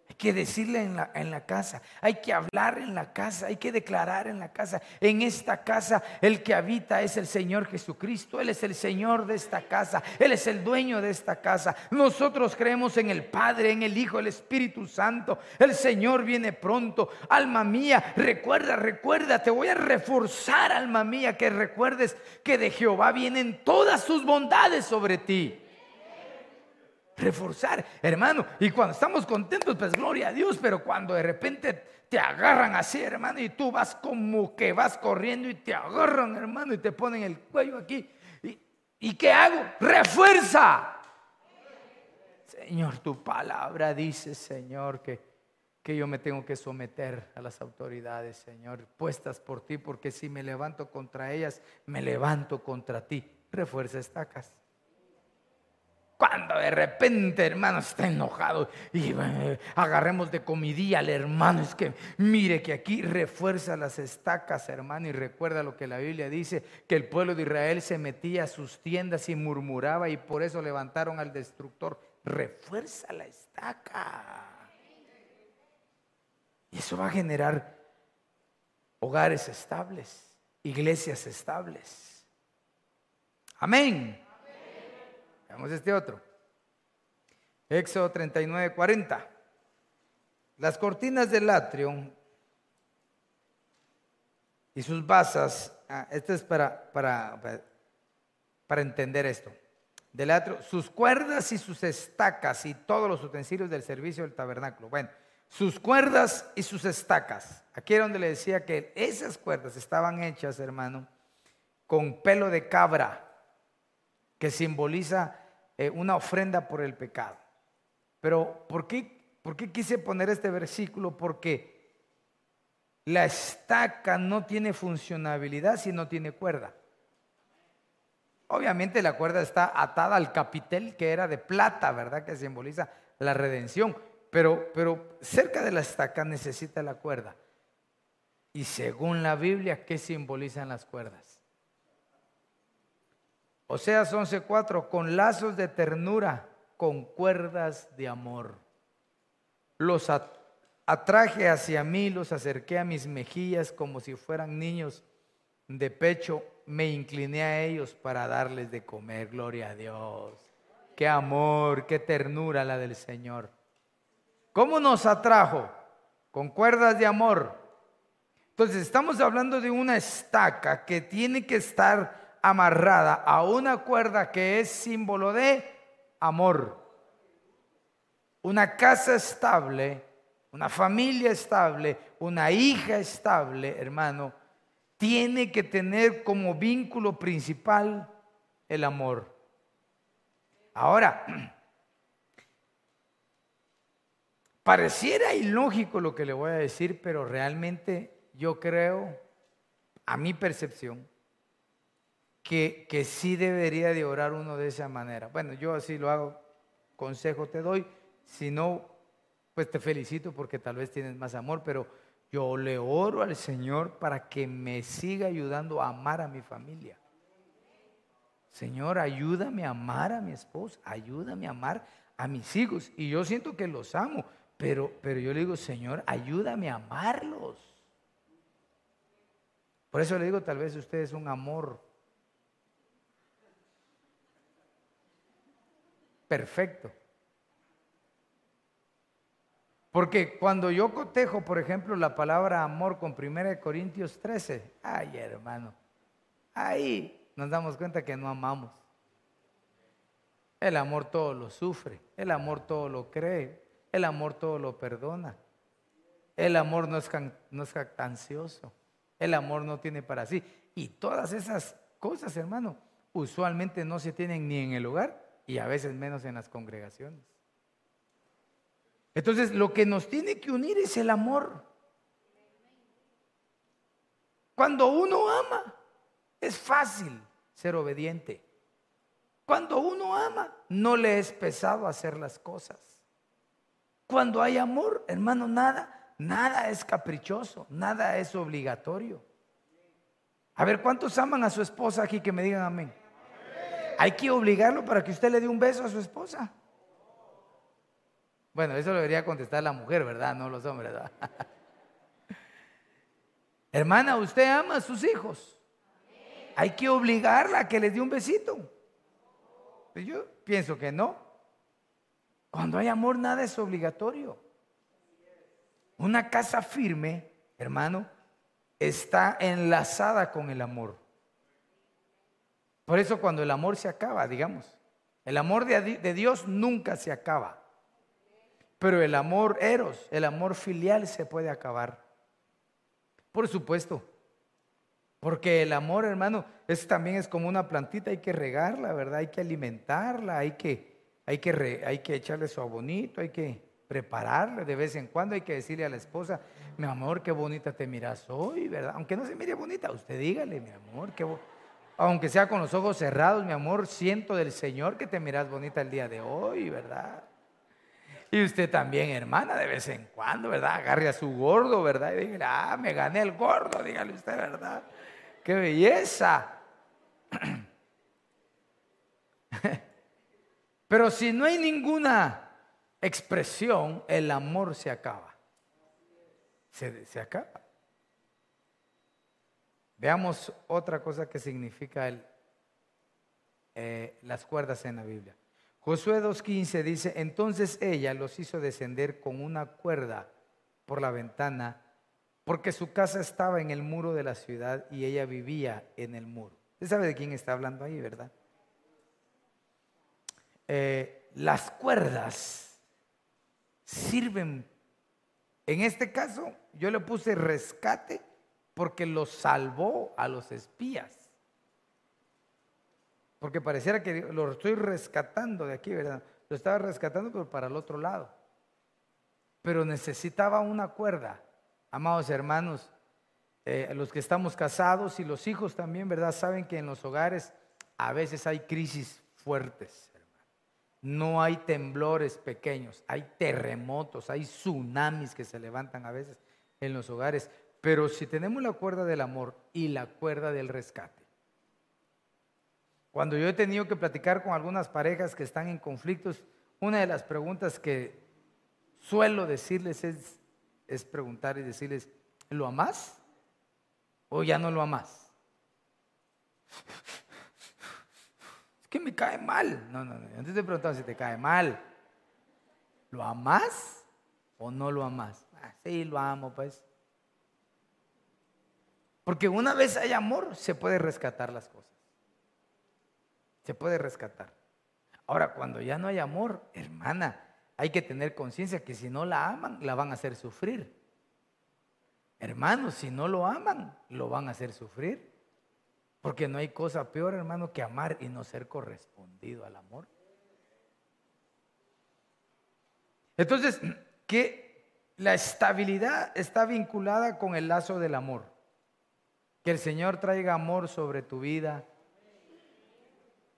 Hay que decirle en la, casa, hay que hablar en la casa, hay que declarar en la casa. En esta casa el que habita es el Señor Jesucristo, Él es el Señor de esta casa, Él es el dueño de esta casa. Nosotros creemos en el Padre, en el Hijo, el Espíritu Santo. El Señor viene pronto. Alma mía, recuerda, recuerda, te voy a reforzar, alma mía, que recuerdes que de Jehová vienen todas sus bondades sobre ti reforzar, hermano. Y cuando estamos contentos, pues gloria a Dios, pero cuando de repente te agarran así, hermano, y tú vas como que vas corriendo y te agarran, hermano, y te ponen el cuello aquí. ¿Y, ¿y qué hago? Refuerza. Señor, tu palabra dice, Señor, que, que yo me tengo que someter a las autoridades, Señor, puestas por ti, porque si me levanto contra ellas, me levanto contra ti. Refuerza estacas. Cuando de repente, hermano, está enojado y eh, agarremos de comidilla al hermano, es que mire que aquí refuerza las estacas, hermano, y recuerda lo que la Biblia dice, que el pueblo de Israel se metía a sus tiendas y murmuraba y por eso levantaron al destructor. Refuerza la estaca. Y eso va a generar hogares estables, iglesias estables. Amén. Veamos este otro. Éxodo 39, 40. Las cortinas del atrio y sus basas, ah, esto es para, para, para entender esto. Del atrio, sus cuerdas y sus estacas y todos los utensilios del servicio del tabernáculo. Bueno, sus cuerdas y sus estacas. Aquí era donde le decía que esas cuerdas estaban hechas, hermano, con pelo de cabra que simboliza eh, una ofrenda por el pecado. Pero ¿por qué, ¿por qué quise poner este versículo? Porque la estaca no tiene funcionabilidad si no tiene cuerda. Obviamente la cuerda está atada al capitel que era de plata, ¿verdad? Que simboliza la redención. Pero, pero cerca de la estaca necesita la cuerda. Y según la Biblia, ¿qué simbolizan las cuerdas? Oseas 11:4, con lazos de ternura, con cuerdas de amor. Los atraje hacia mí, los acerqué a mis mejillas como si fueran niños de pecho, me incliné a ellos para darles de comer, gloria a Dios. Qué amor, qué ternura la del Señor. ¿Cómo nos atrajo? Con cuerdas de amor. Entonces estamos hablando de una estaca que tiene que estar amarrada a una cuerda que es símbolo de amor. Una casa estable, una familia estable, una hija estable, hermano, tiene que tener como vínculo principal el amor. Ahora, pareciera ilógico lo que le voy a decir, pero realmente yo creo, a mi percepción, que, que sí debería de orar uno de esa manera. Bueno, yo así lo hago, consejo te doy, si no, pues te felicito porque tal vez tienes más amor, pero yo le oro al Señor para que me siga ayudando a amar a mi familia. Señor, ayúdame a amar a mi esposa, ayúdame a amar a mis hijos y yo siento que los amo, pero, pero yo le digo, Señor, ayúdame a amarlos. Por eso le digo, tal vez usted es un amor perfecto. Porque cuando yo cotejo, por ejemplo, la palabra amor con 1 Corintios 13, ay hermano, ahí nos damos cuenta que no amamos. El amor todo lo sufre, el amor todo lo cree, el amor todo lo perdona. El amor no es, no es ansioso, el amor no tiene para sí. Y todas esas cosas, hermano, usualmente no se tienen ni en el hogar y a veces menos en las congregaciones. Entonces, lo que nos tiene que unir es el amor. Cuando uno ama, es fácil ser obediente. Cuando uno ama, no le es pesado hacer las cosas. Cuando hay amor, hermano, nada, nada es caprichoso, nada es obligatorio. A ver, ¿cuántos aman a su esposa aquí que me digan amén? Hay que obligarlo para que usted le dé un beso a su esposa. Bueno, eso lo debería contestar la mujer, ¿verdad? No los hombres, ¿verdad? Hermana, ¿usted ama a sus hijos? Hay que obligarla a que les dé un besito. Pues yo pienso que no. Cuando hay amor, nada es obligatorio. Una casa firme, hermano, está enlazada con el amor. Por eso cuando el amor se acaba, digamos, el amor de, Dios nunca se acaba. Pero el amor eros, el amor filial se puede acabar. Por supuesto. Porque el amor, hermano, es también es como una plantita, hay que regarla, ¿verdad? Hay que alimentarla, hay que, hay que, hay que echarle su abonito, hay que prepararla de vez en cuando, hay que decirle a la esposa, mi amor, qué bonita te miras hoy, ¿verdad? Aunque no se mire bonita, usted dígale, mi amor, qué aunque sea con los ojos cerrados, mi amor, siento del Señor que te miras bonita el día de hoy, ¿verdad? Y usted también, hermana, de vez en cuando, ¿verdad? Agarre a su gordo, ¿verdad? Y dígale, ah, me gané el gordo, dígale usted, ¿verdad? ¡Qué belleza! Pero si no hay ninguna expresión, el amor se acaba. Se, acaba. Veamos otra cosa que significa eh, las cuerdas en la Biblia. Josué 2.15 dice, entonces ella los hizo descender con una cuerda por la ventana porque su casa estaba en el muro de la ciudad y ella vivía en el muro. Usted sabe de quién está hablando ahí, ¿verdad? Eh, las cuerdas sirven, en este caso yo le puse rescate porque lo salvó a los espías. Porque pareciera que lo estoy rescatando de aquí, ¿verdad? Lo estaba rescatando, pero para el otro lado. Pero necesitaba una cuerda Amados hermanos, eh, los que estamos casados y los hijos también, ¿verdad? Saben que en los hogares a veces hay crisis fuertes. No hay temblores pequeños, hay terremotos, hay tsunamis que se levantan a veces en los hogares. Pero si tenemos la cuerda del amor y la cuerda del rescate, cuando yo he tenido que platicar con algunas parejas que están en conflictos, una de las preguntas que suelo decirles es, preguntar y decirles, ¿lo amas? ¿O ya no lo amas? Es que me cae mal. No, no, no. Antes te preguntaba si te cae mal. ¿Lo amas o no lo amas? Ah, sí, lo amo, pues. Porque una vez hay amor, se puede rescatar las cosas. Se puede rescatar. Ahora, cuando ya no hay amor, hermana, hay que tener conciencia que si no la aman, la van a hacer sufrir. Hermanos, si no lo aman, lo van a hacer sufrir. Porque no hay cosa peor, hermano, que amar y no ser correspondido al amor. Entonces, que la estabilidad está vinculada con el lazo del amor. Que el Señor traiga amor sobre tu vida.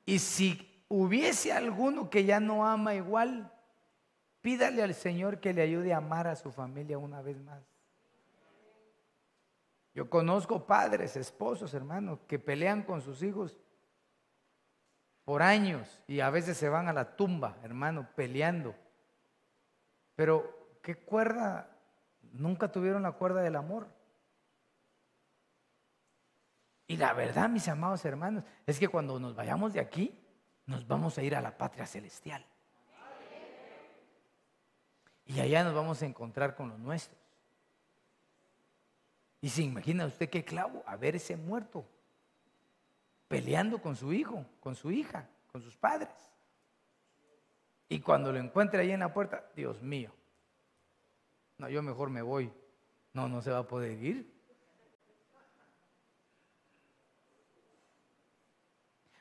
Y si hubiese alguno que ya no ama igual, Pídale al Señor que le ayude a amar a su familia una vez más. Yo conozco padres, esposos, hermanos, que pelean con sus hijos por años y a veces se van a la tumba, hermano, peleando. Pero, ¿qué cuerda? Nunca tuvieron la cuerda del amor. Y la verdad, mis amados hermanos, es que cuando nos vayamos de aquí, nos vamos a ir a la patria celestial. Y allá nos vamos a encontrar con los nuestros. Y se imagina usted qué clavo haberse muerto peleando con su hijo, con su hija, con sus padres. Y cuando lo encuentre ahí en la puerta, Dios mío, no, yo mejor me voy. No, no se va a poder ir.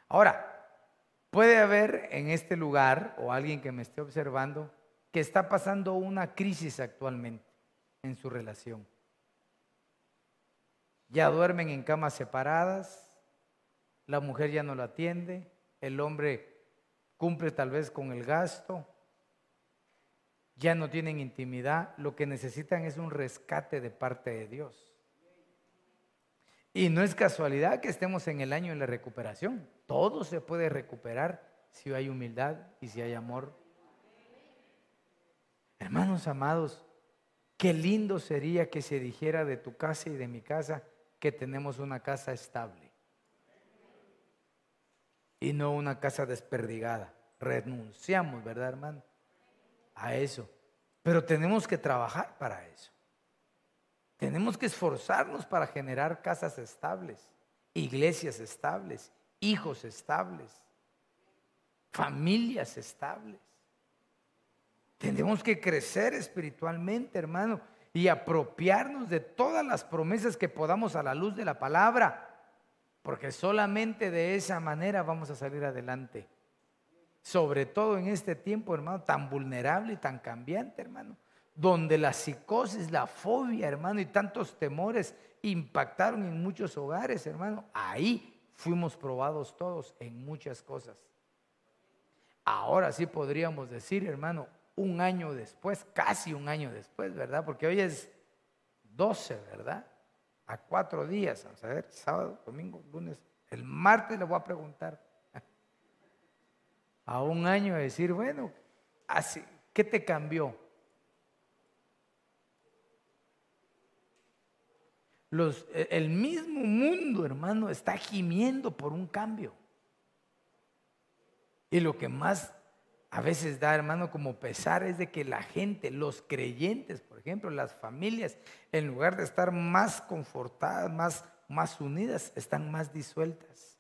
Ahora, puede haber en este lugar o alguien que me esté observando que está pasando una crisis actualmente en su relación. Ya duermen en camas separadas, la mujer ya no lo atiende, el hombre cumple tal vez con el gasto, ya no tienen intimidad, lo que necesitan es un rescate de parte de Dios. Y no es casualidad que estemos en el año de la recuperación. Todo se puede recuperar si hay humildad y si hay amor. Hermanos amados, qué lindo sería que se dijera de tu casa y de mi casa que tenemos una casa estable y no una casa desperdigada. Renunciamos, ¿verdad, hermano? A eso. Pero tenemos que trabajar para eso. Tenemos que esforzarnos para generar casas estables, iglesias estables, hijos estables, familias estables. Tenemos que crecer espiritualmente, hermano, y apropiarnos de todas las promesas que podamos a la luz de la palabra, porque solamente de esa manera vamos a salir adelante. Sobre todo en este tiempo, hermano, tan vulnerable y tan cambiante, hermano, donde la psicosis, la fobia, hermano, y tantos temores impactaron en muchos hogares, hermano. Ahí fuimos probados todos en muchas cosas. Ahora sí podríamos decir, hermano, un año después, casi un año después, ¿verdad? Porque hoy es 12, ¿verdad? A cuatro días, vamos a ver, sábado, domingo, lunes, el martes le voy a preguntar. A un año de decir, bueno, así, ¿qué te cambió? Los, e, el mismo mundo, hermano, está gimiendo por un cambio. Y lo que más a veces da, hermano, como pesar es de que la gente, los creyentes, por ejemplo, las familias, en lugar de estar más confortadas, más, más unidas, están más disueltas.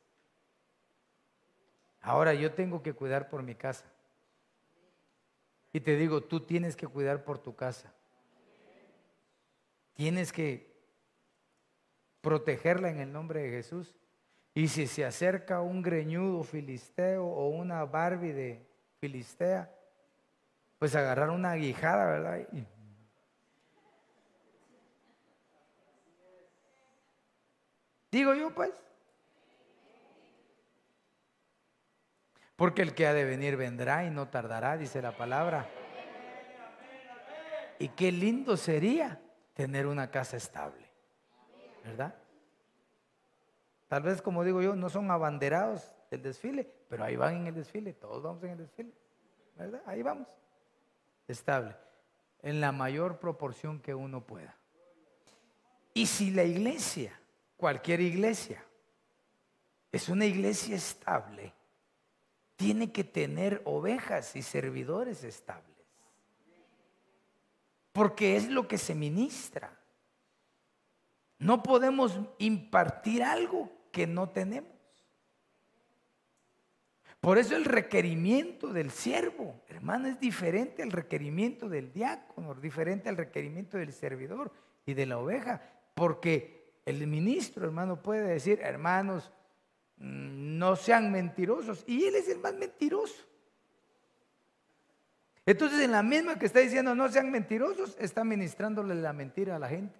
Ahora yo tengo que cuidar por mi casa. Y te digo, tú tienes que cuidar por tu casa. Tienes que protegerla en el nombre de Jesús. Y si se acerca un greñudo filisteo o una Barbie de, filistea, pues agarrar una aguijada, ¿verdad? Digo yo, pues. Porque el que ha de venir vendrá y no tardará, dice la palabra. Y qué lindo sería tener una casa estable, ¿verdad? Tal vez, como digo yo, no son abanderados del desfile, pero ahí van en el desfile, todos vamos en el desfile, ¿verdad? Ahí vamos, estable, en la mayor proporción que uno pueda. Y si la iglesia, cualquier iglesia, es una iglesia estable, tiene que tener ovejas y servidores estables. Porque es lo que se ministra. No podemos impartir algo que no tenemos. Por eso el requerimiento del siervo, hermano, es diferente al requerimiento del diácono, diferente al requerimiento del servidor y de la oveja, porque el ministro, hermano, puede decir, hermanos, mm, no sean mentirosos, y él es el más mentiroso. Entonces, en la misma que está diciendo no sean mentirosos, está ministrándole la mentira a la gente.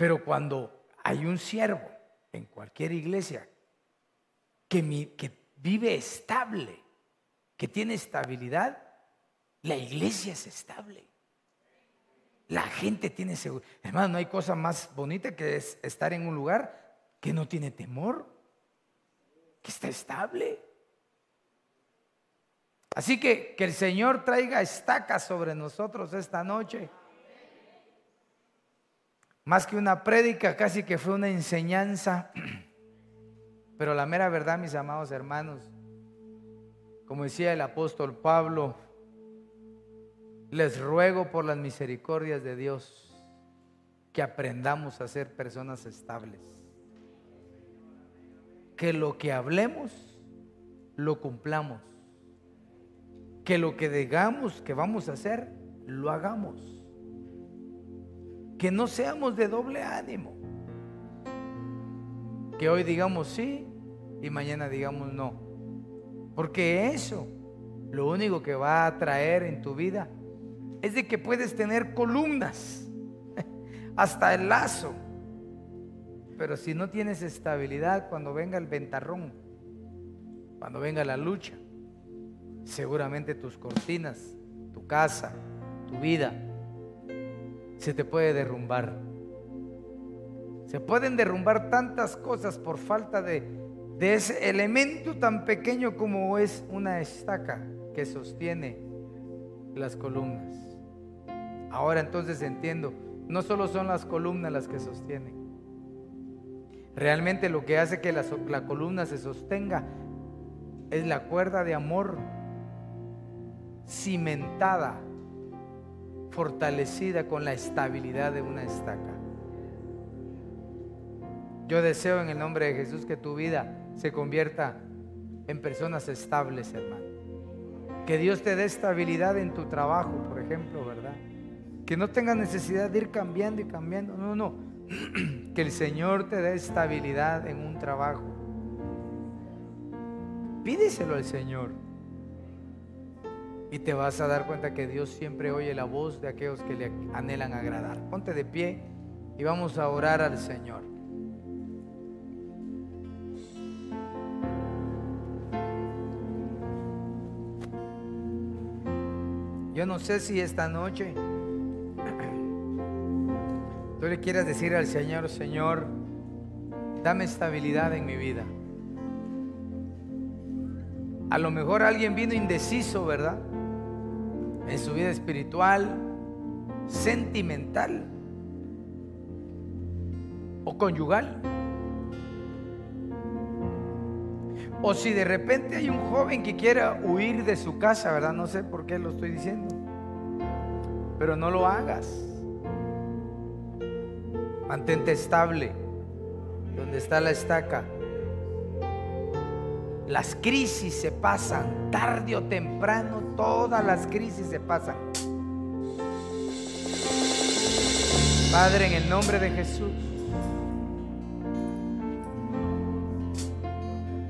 Pero cuando hay un siervo en cualquier iglesia que, vive estable, que tiene estabilidad, la iglesia es estable. La gente tiene seguridad. Hermano, no hay cosa más bonita que es estar en un lugar que no tiene temor, que está estable. Así que que el Señor traiga estacas sobre nosotros esta noche. Más que una prédica, casi que fue una enseñanza. Pero la mera verdad, mis amados hermanos, como decía el apóstol Pablo, les ruego por las misericordias de Dios que aprendamos a ser personas estables. Que lo que hablemos, lo cumplamos. Que lo que digamos que vamos a hacer, lo hagamos. Que no seamos de doble ánimo. Que hoy digamos sí y mañana digamos no. Porque eso, lo único que va a traer en tu vida es de que puedes tener columnas, hasta el lazo. Pero si no tienes estabilidad cuando venga el ventarrón, cuando venga la lucha, seguramente tus cortinas, tu casa, tu vida, se te puede derrumbar. Se pueden derrumbar tantas cosas por falta de, de ese elemento tan pequeño como es una estaca que sostiene las columnas. Ahora entonces entiendo, no solo son las columnas las que sostienen. Realmente lo que hace que la, la columna se sostenga es la cuerda de amor cimentada, fortalecida con la estabilidad de una estaca. Yo deseo en el nombre de Jesús que tu vida se convierta en personas estables, hermano. Que Dios te dé estabilidad en tu trabajo, por ejemplo, ¿verdad? Que no tengas necesidad de ir cambiando y cambiando. No, no. Que el Señor te dé estabilidad en un trabajo. Pídeselo al Señor. Y te vas a dar cuenta que Dios siempre oye la voz de aquellos que le anhelan agradar. Ponte de pie y vamos a orar al Señor. Yo no sé si esta noche Tú le quieres decir al Señor, Señor, dame estabilidad en mi vida. A lo mejor alguien vino indeciso, ¿verdad? En su vida espiritual, sentimental o conyugal. O si de repente hay un joven que quiera huir de su casa, ¿verdad? No sé por qué lo estoy diciendo. Pero no lo hagas. Mantente estable. Donde está la estaca. Las crisis se pasan, tarde o temprano, todas las crisis se pasan. Padre, en el nombre de Jesús,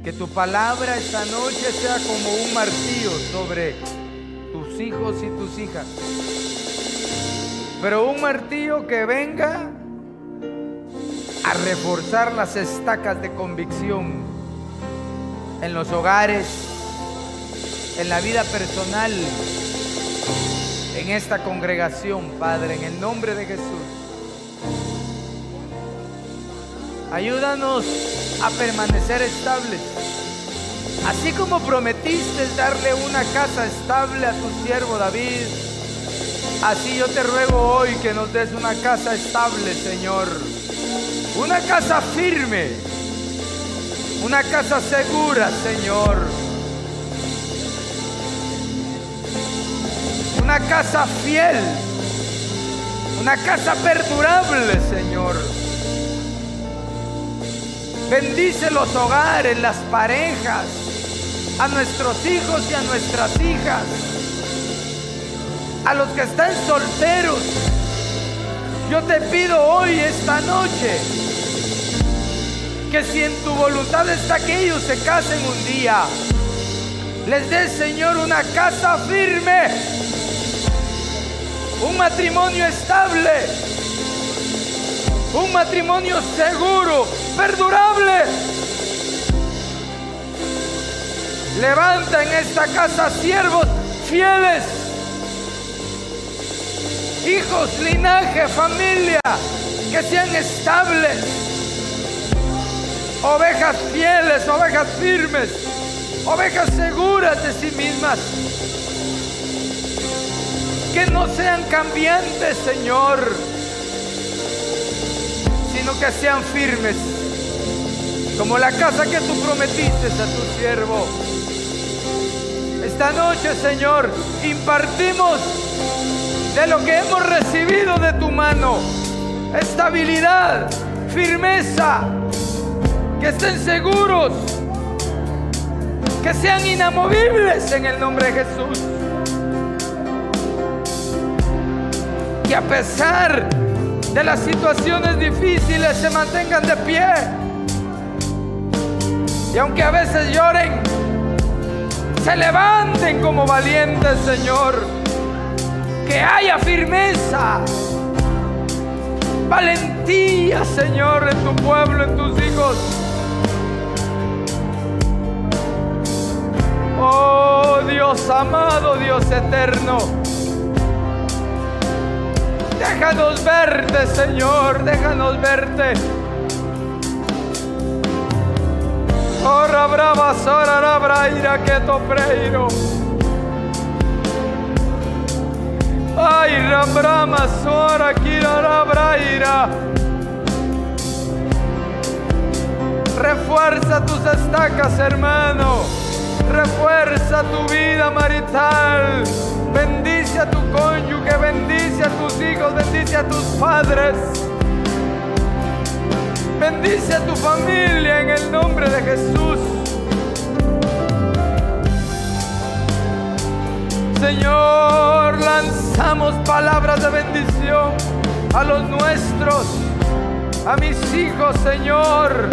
que tu palabra esta noche sea como un martillo sobre tus hijos y tus hijas. Pero un martillo que venga a reforzar las estacas de convicción en los hogares, en la vida personal, en esta congregación, Padre, en el nombre de Jesús. Ayúdanos a permanecer estables. Así como prometiste darle una casa estable a tu siervo David, así yo te ruego hoy que nos des una casa estable, Señor una casa firme. Una casa segura, Señor. Una casa fiel. Una casa perdurable, Señor. Bendice los hogares, las parejas, a nuestros hijos y a nuestras hijas, a los que están solteros. Yo te pido hoy, esta noche, que si en tu voluntad está que ellos se casen un día, les dé Señor una casa firme, un matrimonio estable, un matrimonio seguro, perdurable. Levanta en esta casa siervos fieles, hijos, linaje, familia, que sean estables ovejas fieles, ovejas firmes, ovejas seguras de sí mismas. Que no sean cambiantes, Señor, sino que sean firmes, como la casa que tú prometiste a tu siervo. Esta noche, Señor, impartimos de lo que hemos recibido de tu mano. Estabilidad, firmeza, que estén seguros, que sean inamovibles en el nombre de Jesús. Que a pesar de las situaciones difíciles se mantengan de pie. Y aunque a veces lloren, se levanten como valientes, Señor. Que haya firmeza, valentía, Señor, en tu pueblo, en tus hijos. Amado, Dios eterno. Déjanos verte, Señor, déjanos verte. Ora brava, sora braira que to preiro. Ay, rambrama, sora, kira braira. Refuerza tus estacas, hermano. Refuerza tu vida marital. Bendice a tu cónyuge, bendice a tus hijos, bendice a tus padres. Bendice a tu familia en el nombre de Jesús. Señor, lanzamos palabras de bendición a los nuestros, a mis hijos, Señor,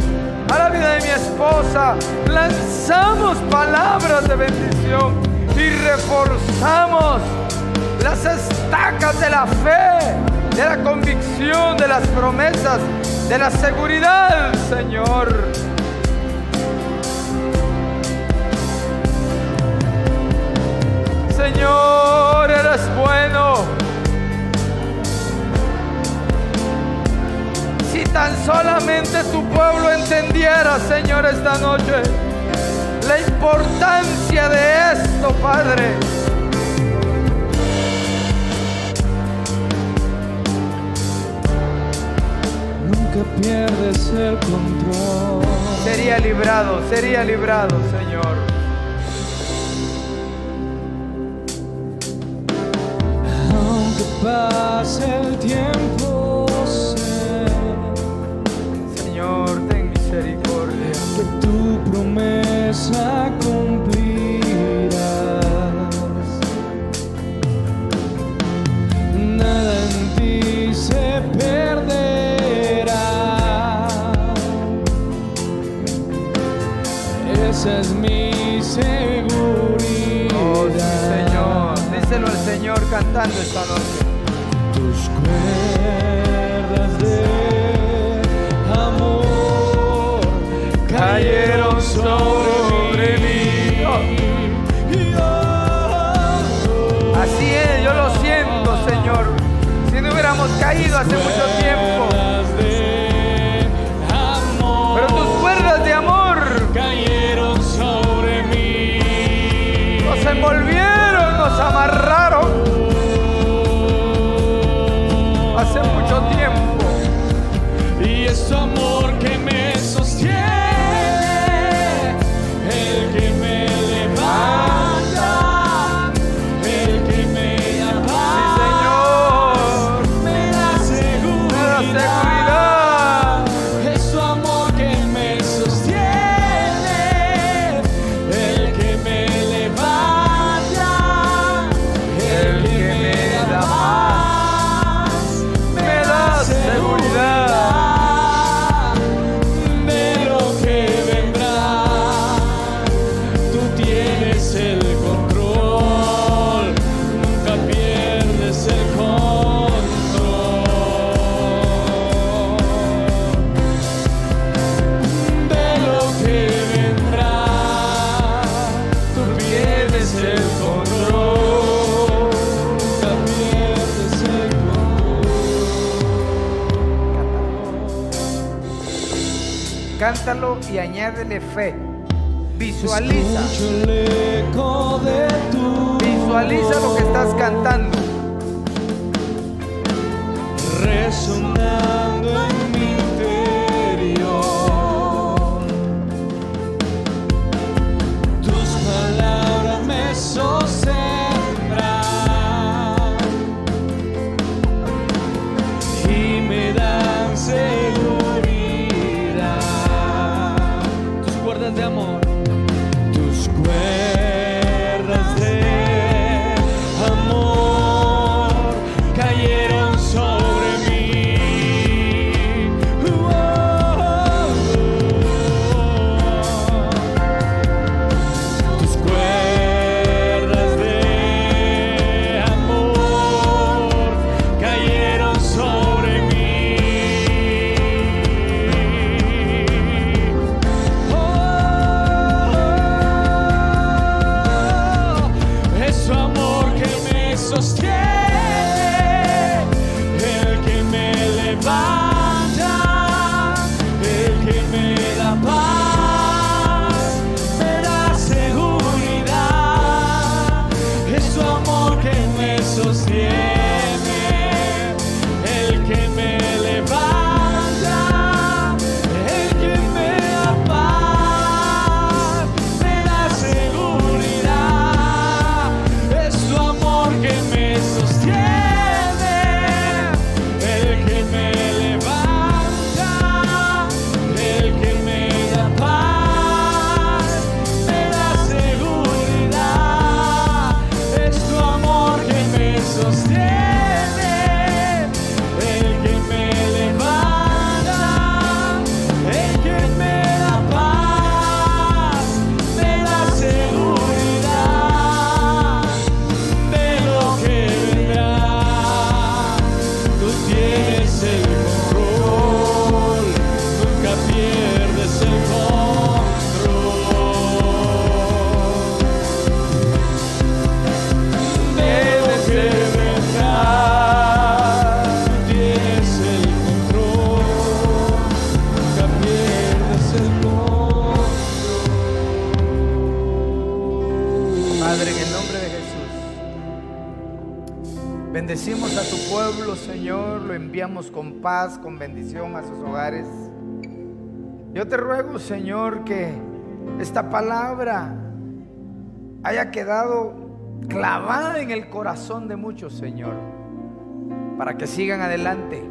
a la vida de mi esposa. Lanzamos palabras de bendición y reforzamos las estacas de la fe, de la convicción, de las promesas de la seguridad, Señor. Señor, eres bueno. Tan solamente tu pueblo entendiera, Señor, esta noche, la importancia de esto, Padre. pierdes el control. Sería librado, sería librado, Señor. Aunque pase el tiempo, Christmas. 안녕하세요. Y añádele fe. Visualiza. Visualiza lo que estás cantando. resonando paz, con bendición a sus hogares. Yo te ruego, Señor, que esta palabra haya quedado clavada en el corazón de muchos, Señor. Para que sigan adelante.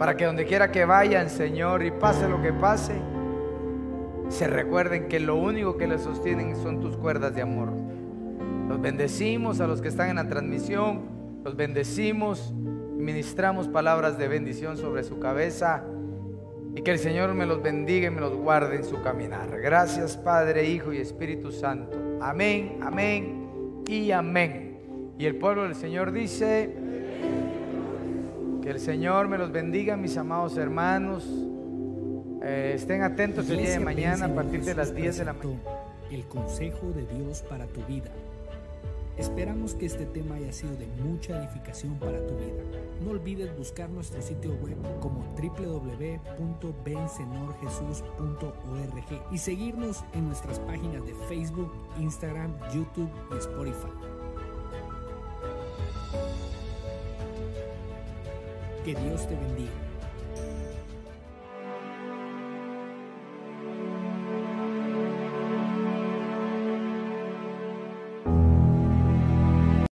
Para que donde quiera que vayan, Señor, y pase lo que pase, se recuerden que lo único que les sostienen son tus cuerdas de amor. Los bendecimos a los que están en la transmisión, los bendecimos, ministramos palabras de bendición sobre su cabeza y que el Señor me los bendiga y me los guarde en su caminar. Gracias Padre, Hijo y Espíritu Santo. Amén, amén y amén. Y el pueblo del Señor dice, que el Señor me los bendiga, mis amados hermanos. Eh, estén atentos el día de mañana a partir de las Jesús 10 de la mañana. El consejo de Dios para tu vida. Esperamos que este tema haya sido de mucha edificación para tu vida. No olvides buscar nuestro sitio web como www.bensenorjesus.org y seguirnos en nuestras páginas de Facebook, Instagram, YouTube y Spotify. Que Dios te bendiga.